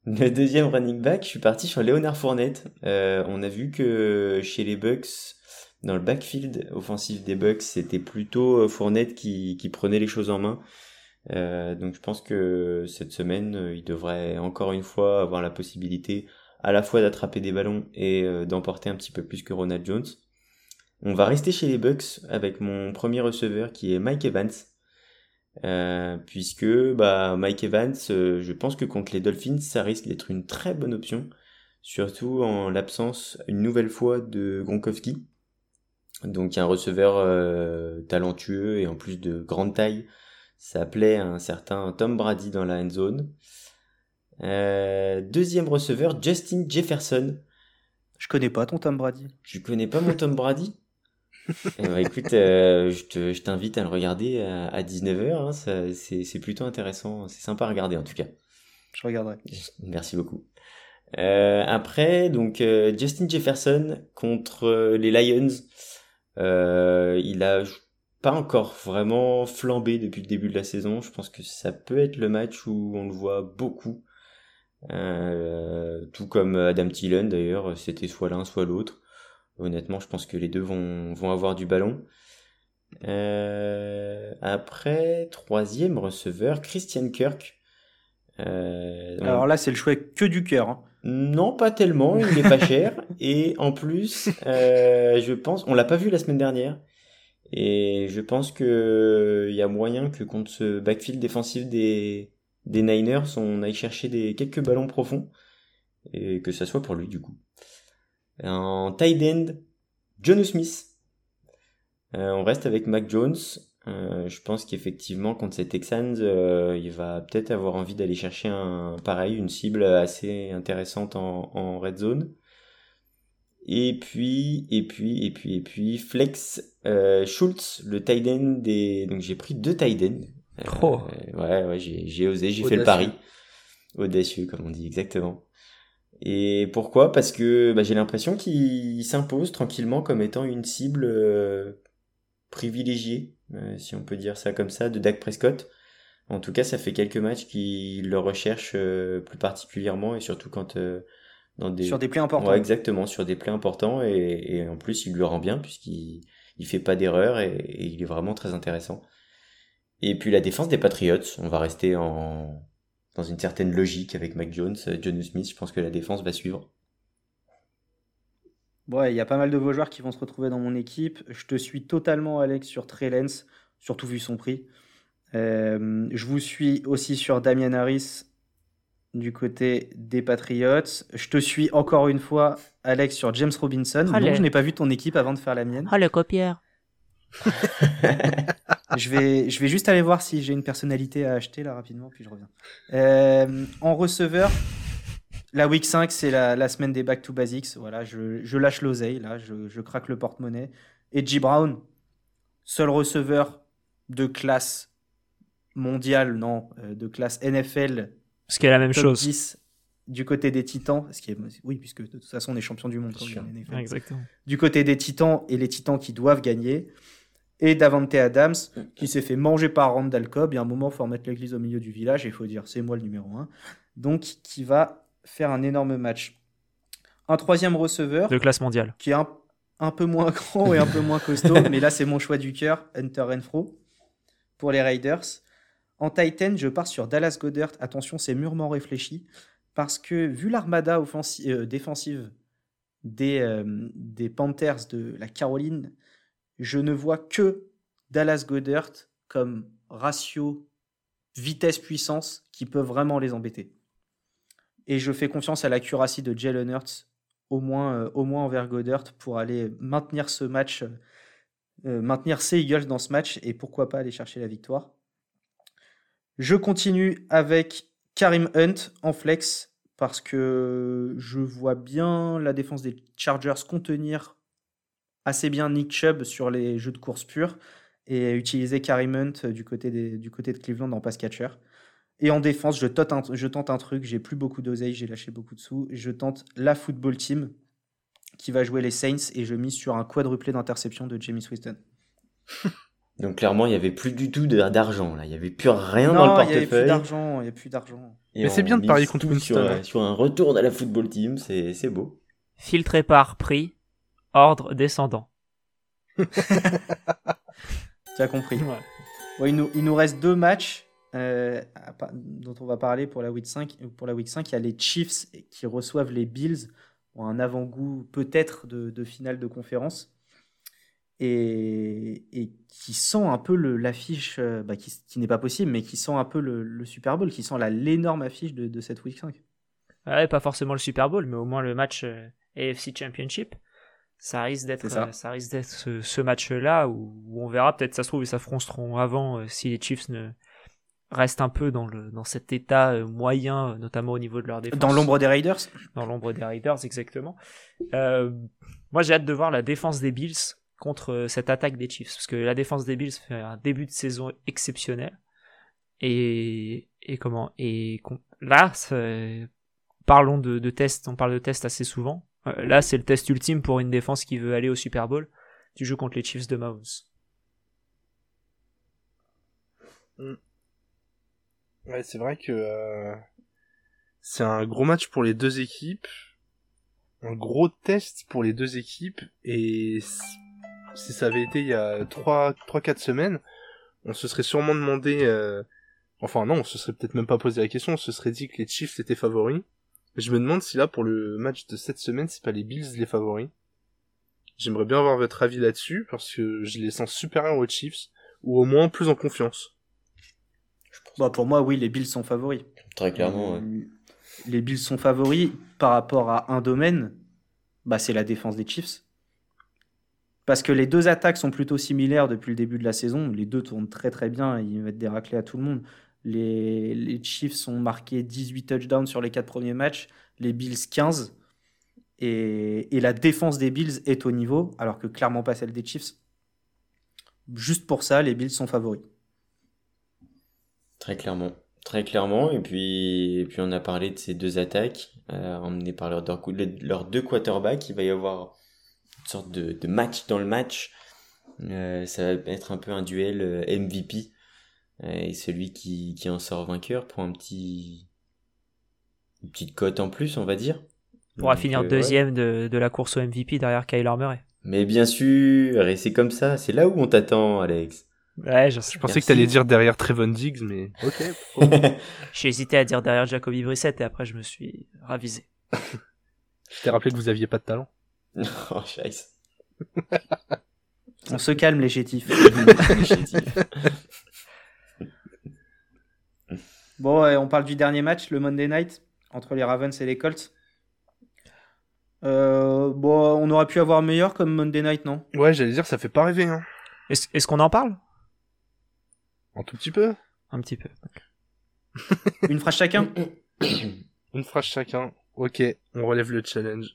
Le deuxième running back, je suis parti sur Leonard Fournette. Euh, on a vu que chez les Bucks, dans le backfield offensif des Bucks, c'était plutôt Fournette qui, qui prenait les choses en main. Euh, donc je pense que cette semaine, il devrait encore une fois avoir la possibilité à la fois d'attraper des ballons et euh, d'emporter un petit peu plus que Ronald Jones. On va rester chez les Bucks avec mon premier receveur qui est Mike Evans. Euh, puisque bah, Mike Evans, euh, je pense que contre les Dolphins, ça risque d'être une très bonne option, surtout en l'absence une nouvelle fois de Gronkowski. Donc un receveur talentueux et en plus de grande taille, ça plaît à un certain Tom Brady dans la end zone. Euh, deuxième receveur, Justin Jefferson. Je connais pas ton Tom Brady. Tu connais pas mon Tom Brady? Eh ben, Écoute, euh, je t'invite à le regarder à, à 19h. Hein, c'est plutôt intéressant. C'est sympa à regarder en tout cas. Je regarderai. Merci beaucoup. Euh, après, donc Justin Jefferson contre les Lions. il a pas encore vraiment flambé depuis le début de la saison. Je pense que ça peut être le match où on le voit beaucoup. Euh, tout comme Adam Thielen d'ailleurs, c'était soit l'un soit l'autre. Honnêtement, je pense que les deux vont, vont avoir du ballon. Euh, après, troisième receveur, Christian Kirk. Euh, donc... Alors là, c'est le choix que du cœur. Hein. Non, pas tellement, il n'est pas cher. Et en plus, je pense, on l'a pas vu la semaine dernière. Et je pense que il y a moyen que contre ce backfield défensif des, des Niners, on aille chercher des, quelques ballons profonds. Et que ça soit pour lui, du coup. En tight end, John Smith. Euh, on reste avec Mac Jones. Euh, je pense qu'effectivement, contre ces Texans, euh, il va peut-être avoir envie d'aller chercher un pareil, une cible assez intéressante en, en red zone. Et puis, et puis, et puis, et puis, Flex Schultz, le tight des. Donc j'ai pris deux tight euh, oh. ouais, ouais, j'ai osé, j'ai fait le pari. Audacieux, comme on dit, exactement. Et pourquoi? Parce que bah, j'ai l'impression qu'il s'impose tranquillement comme étant une cible euh, privilégiée, euh, si on peut dire ça comme ça, de Dak Prescott. En tout cas, ça fait quelques matchs qu'il le recherche plus particulièrement et surtout quand sur des plays importants. Ouais, exactement, sur des plays importants et, et en plus il lui rend bien puisqu'il il fait pas d'erreur et, il est vraiment très intéressant. Et puis la défense des Patriots, on va rester en dans une certaine logique avec Mac Jones, John Smith. Je pense que la défense va suivre. Ouais, il y a pas mal de vos joueurs qui vont se retrouver dans mon équipe. Je te suis totalement, Alex, sur Trey Lance, surtout vu son prix. Euh, je vous suis aussi sur Damian Harris du côté des Patriots. Je te suis encore une fois, Alex, sur James Robinson. Donc, je n'ai pas vu ton équipe avant de faire la mienne. Ah, le copière. je, vais, je vais juste aller voir si j'ai une personnalité à acheter là rapidement, puis je reviens. Euh, en receveur, la week 5, c'est la, semaine des back to basics. Voilà, je, je lâche l'oseille, là, je, je craque le porte-monnaie. Et G. Brown, seul receveur de classe mondiale, non, euh, de classe NFL ce qui est la même chose. du côté des Titans, ce qui est, oui, puisque de toute façon on est champion du monde. Exactement. Du côté des Titans et les Titans qui doivent gagner. Et Davante Adams qui s'est fait manger par Randall Cobb. Il y a un moment, il faut remettre l'église au milieu du village et il faut dire c'est moi le numéro 1. Donc qui va faire un énorme match. Un troisième receveur. De classe mondiale. Qui est un, un peu moins grand et un peu moins costaud. mais là, c'est mon choix du cœur, Hunter Renfro, pour les Raiders. En Titan, je pars sur Dallas Goddard. Attention, c'est mûrement réfléchi. Parce que vu l'armada euh, défensive des, euh, des Panthers de la Caroline, je ne vois que Dallas Goddard comme ratio vitesse-puissance qui peut vraiment les embêter. Et je fais confiance à l'accuracy de Jalen Hurts, au moins, euh, au moins envers Goddard, pour aller maintenir ce match, maintenir ses Eagles dans ce match et pourquoi pas aller chercher la victoire. Je continue avec Karim Hunt en flex parce que je vois bien la défense des Chargers contenir assez bien Nick Chubb sur les jeux de course pure et utiliser Karim Hunt du côté, du côté de Cleveland en pass catcher. Et en défense, je tente un, je tente un truc, j'ai plus beaucoup d'oseille, j'ai lâché beaucoup de sous. Je tente la football team qui va jouer les Saints et je mise sur un quadruplé d'interception de Jamie Winston. Donc clairement, il n'y avait plus du tout d'argent là, il n'y avait plus rien dans le portefeuille. il n'y avait plus d'argent, il n'y a plus d'argent. Mais c'est bien de parier contre Winston. Sur, sur, un retour à la football team, c'est beau. Filtré par prix, ordre descendant. tu as compris. il, nous, il, nous, reste deux matchs euh, dont on va parler pour la week 5. Pour la week 5, il y a les Chiefs qui reçoivent les Bills. Ont un avant-goût peut-être de, de finale de conférence et, qui sent un peu l'affiche, euh, bah, qui, n'est pas possible, mais qui sent un peu le, Super Bowl, qui sent l'énorme affiche de, cette Week 5. Ouais, pas forcément le Super Bowl, mais au moins le match euh, AFC Championship. Ça risque d'être euh, ça. risque d'être ce, match-là où, on verra peut-être ça se trouve ils s'affronteront avant si les Chiefs ne restent un peu dans le dans cet état moyen notamment au niveau de leur défense. Dans l'ombre des Raiders. Dans l'ombre des Raiders exactement. moi j'ai hâte de voir la défense des Bills contre euh, cette attaque des Chiefs. Parce que la défense des Bills fait un début de saison exceptionnel. Et, et comment Et là, parlons de, de tests, on parle de tests assez souvent. Euh, là, c'est le test ultime pour une défense qui veut aller au Super Bowl. Tu joues contre les Chiefs de Mahomes. Mm. Ouais, c'est vrai que euh, c'est un gros match pour les deux équipes, un gros test pour les deux équipes, et si ça avait été il y a 3-4 semaines, on se serait sûrement demandé... Euh... Enfin non, on se serait peut-être même pas posé la question, on se serait dit que les Chiefs étaient favoris. Je me demande si là, pour le match de cette semaine, c'est pas les Bills les favoris. J'aimerais bien avoir votre avis là-dessus, parce que je les sens supérieurs aux Chiefs, ou au moins plus en confiance. Bah pour moi, oui, les Bills sont favoris. Très clairement, euh, Les Bills sont favoris par rapport à un domaine, bah c'est la défense des Chiefs. Parce que les deux attaques sont plutôt similaires depuis le début de la saison. Les deux tournent très très bien. Ils mettent des raclés à tout le monde. Les, Chiefs ont marqué 18 touchdowns sur les quatre premiers matchs. Les Bills 15. Et, la défense des Bills est au niveau, alors que clairement pas celle des Chiefs. Juste pour ça, les Bills sont favoris. Très clairement. Très clairement. Et puis, puis on a parlé de ces deux attaques, euh, emmenées par leurs deux, quarterbacks. Il va y avoir une sorte de, de match dans le match. Euh, ça va être un peu un duel euh, MVP. Et celui qui, qui en sort vainqueur pour un petit, une petite cote en plus, on va dire. Pourra finir euh, ouais. deuxième de, de la course au MVP derrière Kyler Murray. Mais bien sûr, et c'est comme ça, c'est là où on t'attend, Alex. Ouais, je sais. Je pensais Merci. que t'allais dire derrière Trevon Diggs, mais ok. pas. J'ai hésité à dire derrière Jacoby Brissett et après je me suis ravisé. Je t'ai rappelé que vous aviez pas de talent. oh, scheiße. On se calme, les chétifs. Chétif. Bon, on parle du dernier match, le Monday Night, entre les Ravens et les Colts. Euh, bon, on aurait pu avoir meilleur comme Monday Night, non? Ouais, j'allais dire, ça fait pas rêver, hein. Est-ce est-ce qu'on en parle? Un tout petit peu. Un petit peu. Une phrase chacun? Une phrase chacun. Ok, on relève le challenge.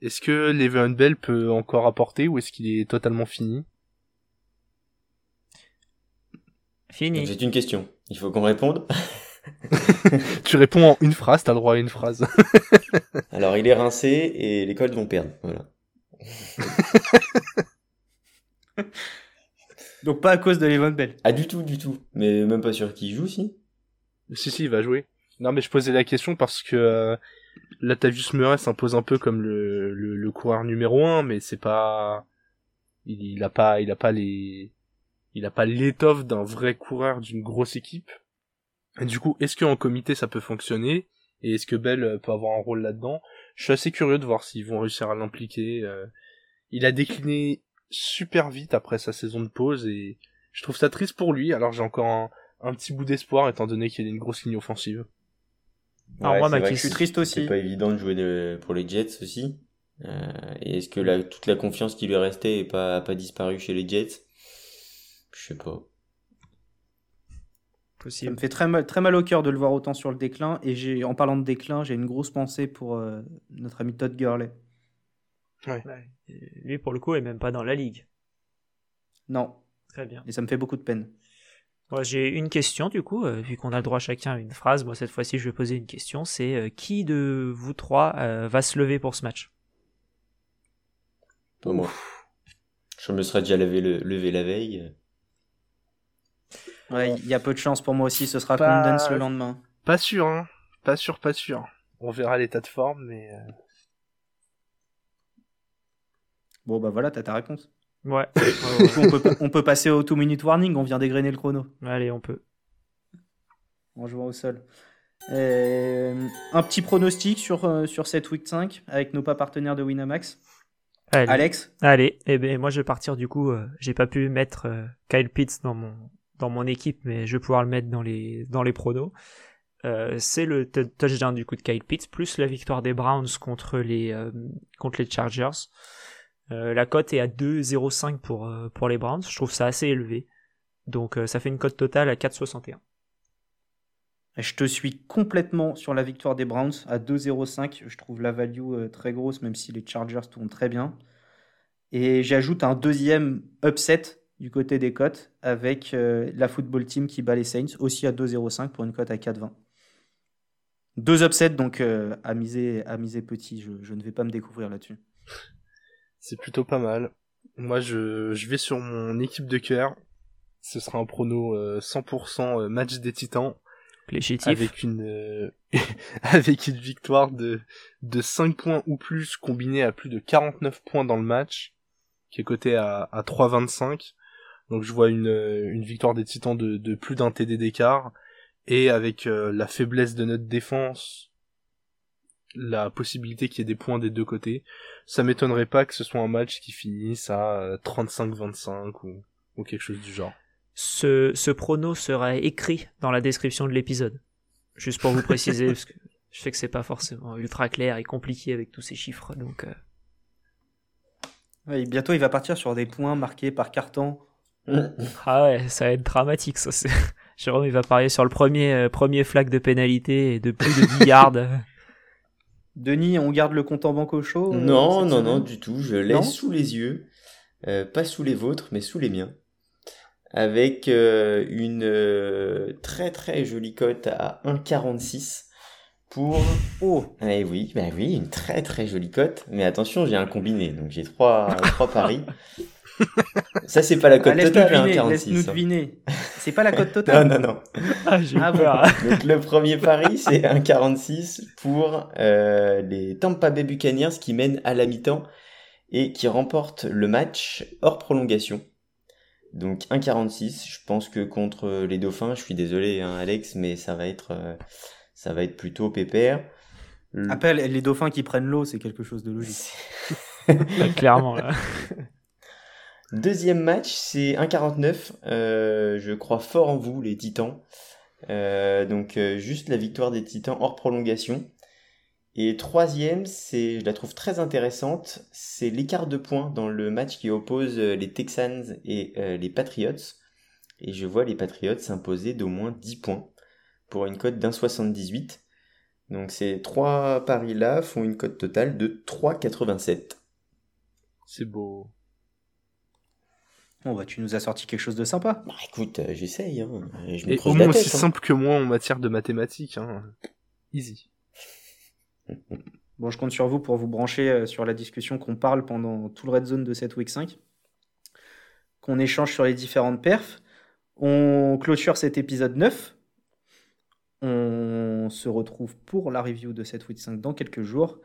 Est-ce que Le'Veon Bell peut encore apporter ou est-ce qu'il est totalement fini? Fini. C'est une question. Il faut qu'on réponde. Tu réponds en une phrase, t'as le droit à une phrase. Alors, il est rincé et les Colts vont perdre. Voilà. Donc pas à cause de Levon Bell. Ah, du tout, du tout. Mais même pas sûr qu'il joue, si. si, si, il va jouer. Non, mais je posais la question parce que euh, Latavius Murray s'impose un peu comme le, le, le coureur numéro un, mais c'est pas... Il, il a pas, il a pas les... Il a pas l'étoffe d'un vrai coureur d'une grosse équipe. Et du coup, est-ce qu'en comité ça peut fonctionner? Et est-ce que Bell euh, peut avoir un rôle là-dedans? Je suis assez curieux de voir s'ils vont réussir à l'impliquer. euh. Il a décliné super vite après sa saison de pause et je trouve ça triste pour lui. Alors j'ai encore un, un petit bout d'espoir étant donné qu'il y a une grosse ligne offensive. Alors, moi, c'est ma vrai que Je suis c'est- triste C'est aussi. pas évident de jouer de- pour les Jets aussi. Euh, et est-ce que la, toute la confiance qui lui restait est pas, a pas disparu chez les Jets? Je sais pas. Ça Possible. me fait très mal, très mal au cœur de le voir autant sur le déclin. Et en parlant de déclin, j'ai une grosse pensée pour euh, notre ami Todd Gurley. Ouais. Lui, pour le coup, est même pas dans la ligue. Non, Très bien. et ça me fait beaucoup de peine. Moi, j'ai une question, du coup, euh, vu qu'on a le droit chacun à une phrase. Moi, cette fois-ci, je vais poser une question. C'est euh, qui de vous trois euh, va se lever pour ce match? Pas moi. Je me serais déjà levé, le, levé la veille. Ouais, il y a peu de chance pour moi aussi. Ce sera Pas- Condens le lendemain. Pas sûr, hein. Pas sûr, pas sûr. On verra l'état de forme, mais... euh, Bon, bah voilà, t'as ta réponse. Ouais. On, peut, on peut passer au 2-minute warning. On vient dégrainer le chrono. Allez, on peut. en jouant au sol. Euh, un petit pronostic sur, euh, sur cette week 5 avec nos pas partenaires de Winamax. Allez. Alex? Allez, eh ben moi je vais partir du coup. euh, j'ai pas pu mettre euh, Kyle Pitts dans mon dans mon équipe, mais je vais pouvoir le mettre dans les dans les pronos. Euh, c'est le touchdown du coup de Kyle Pitts plus la victoire des Browns contre les euh, contre les Chargers. Euh, la cote est à 2,05 pour pour les Browns. Je trouve ça assez élevé. Donc ça fait une cote totale à 4,61. Je te suis complètement sur la victoire des Browns à 2-0-5. Je trouve la value très grosse, même si les Chargers tournent très bien. Et j'ajoute un deuxième upset du côté des cotes avec euh, la football team qui bat les Saints, aussi à 2-0-5 pour une cote à 4-20. Deux upsets, donc euh, à, miser, à miser petit. Je, je ne vais pas me découvrir là-dessus. C'est plutôt pas mal. Moi, je, je vais sur mon équipe de cœur. Ce sera un prono euh, 100% euh, match des titans. Avec une euh, avec une victoire de de 5 points ou plus combinée à plus de 49 points dans le match qui est coté à à 3,25 donc je vois une euh, une victoire des Titans de de plus d'un TD d'écart et avec euh, la faiblesse de notre défense la possibilité qu'il y ait des points des deux côtés ça m'étonnerait pas que ce soit un match qui finisse à euh, 35-25 ou ou quelque chose du genre Ce, ce prono sera écrit dans la description de l'épisode. Juste pour vous préciser, parce que je sais que c'est pas forcément ultra clair et compliqué avec tous ces chiffres. Donc, euh, bientôt, il va partir sur des points marqués par carton. ah ouais, ça va être dramatique, ça. c'est- Jérôme, il va parier sur le premier, euh, premier flag de pénalité et de plus de 10 yards. Denis, on garde le compte en banque au chaud euh, Non, non, non, du tout. Je laisse Non sous les yeux, euh, pas sous les vôtres, mais sous les miens, avec euh, une euh, très très jolie cote à 1,46 pour. Oh, Eh oui, bah oui, une très très jolie cote. Mais attention, j'ai un combiné, donc j'ai trois trois paris. Ça c'est pas la ah, cote laisse-nous totale, hein, deviner, 46. laisse-nous deviner. C'est pas la cote Non, totale non, non. Ah, j'ai Ah, peur. Donc le premier pari, c'est 1,46 pour euh, les Tampa Bay Buccaneers qui mènent à la mi-temps et qui remportent le match hors prolongation. Donc 1,46. Je pense que contre les Dauphins, je suis désolé, hein, Alex, mais ça va être, euh, ça va être plutôt pépère. Le- Après, les dauphins qui prennent l'eau, c'est quelque chose de logique. Clairement, là. Deuxième match, c'est 1,49. Euh, je crois fort en vous, les Titans. Euh, donc euh, juste la victoire des Titans hors prolongation. Et troisième, c'est, je la trouve très intéressante, c'est l'écart de points dans le match qui oppose euh, les Texans et les Patriots. Et je vois les Patriots s'imposer d'au moins 10 points pour une cote d'1,78. Donc ces trois paris-là font une cote totale de 3,87. C'est beau. Bon, bah, tu nous as sorti quelque chose de sympa. Bah écoute, euh, j'essaye, hein. Je Et au moins aussi hein. simple que moi en matière de mathématiques. Hein. Easy. Bon, je compte sur vous pour vous brancher euh, sur la discussion qu'on parle pendant tout le red zone de cette week 5. Qu'on échange sur les différentes perfs. On clôture cet épisode 9. On se retrouve pour la review de cette week 5 dans quelques jours.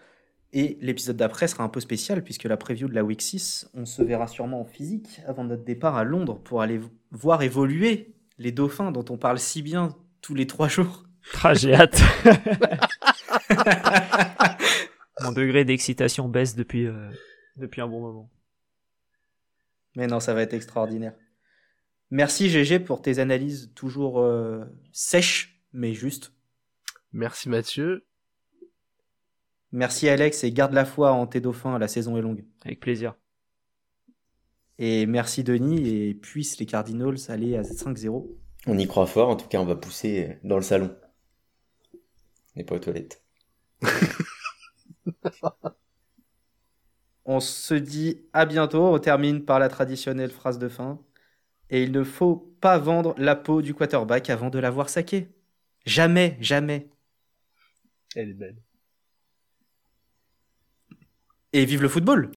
Et l'épisode d'après sera un peu spécial puisque la preview de la week 6, on se verra sûrement en physique avant notre départ à Londres pour aller voir évoluer les dauphins dont on parle si bien tous les trois jours. Ah, j'ai hâte. Mon degré d'excitation baisse depuis, euh, depuis un bon moment. Mais non, ça va être extraordinaire. Merci GG pour tes analyses toujours euh, sèches, mais justes. Merci Mathieu. Merci Alex et garde la foi en tes dauphins, la saison est longue. Avec plaisir. Et merci Denis et puissent les Cardinals aller à 5-0. On y croit fort, en tout cas on va pousser dans le salon. Et pas aux toilettes. On se dit à bientôt. On termine par la traditionnelle phrase de fin. Et il ne faut pas vendre la peau du quarterback avant de l'avoir saqué. Jamais, jamais. Elle est belle. Et vive le football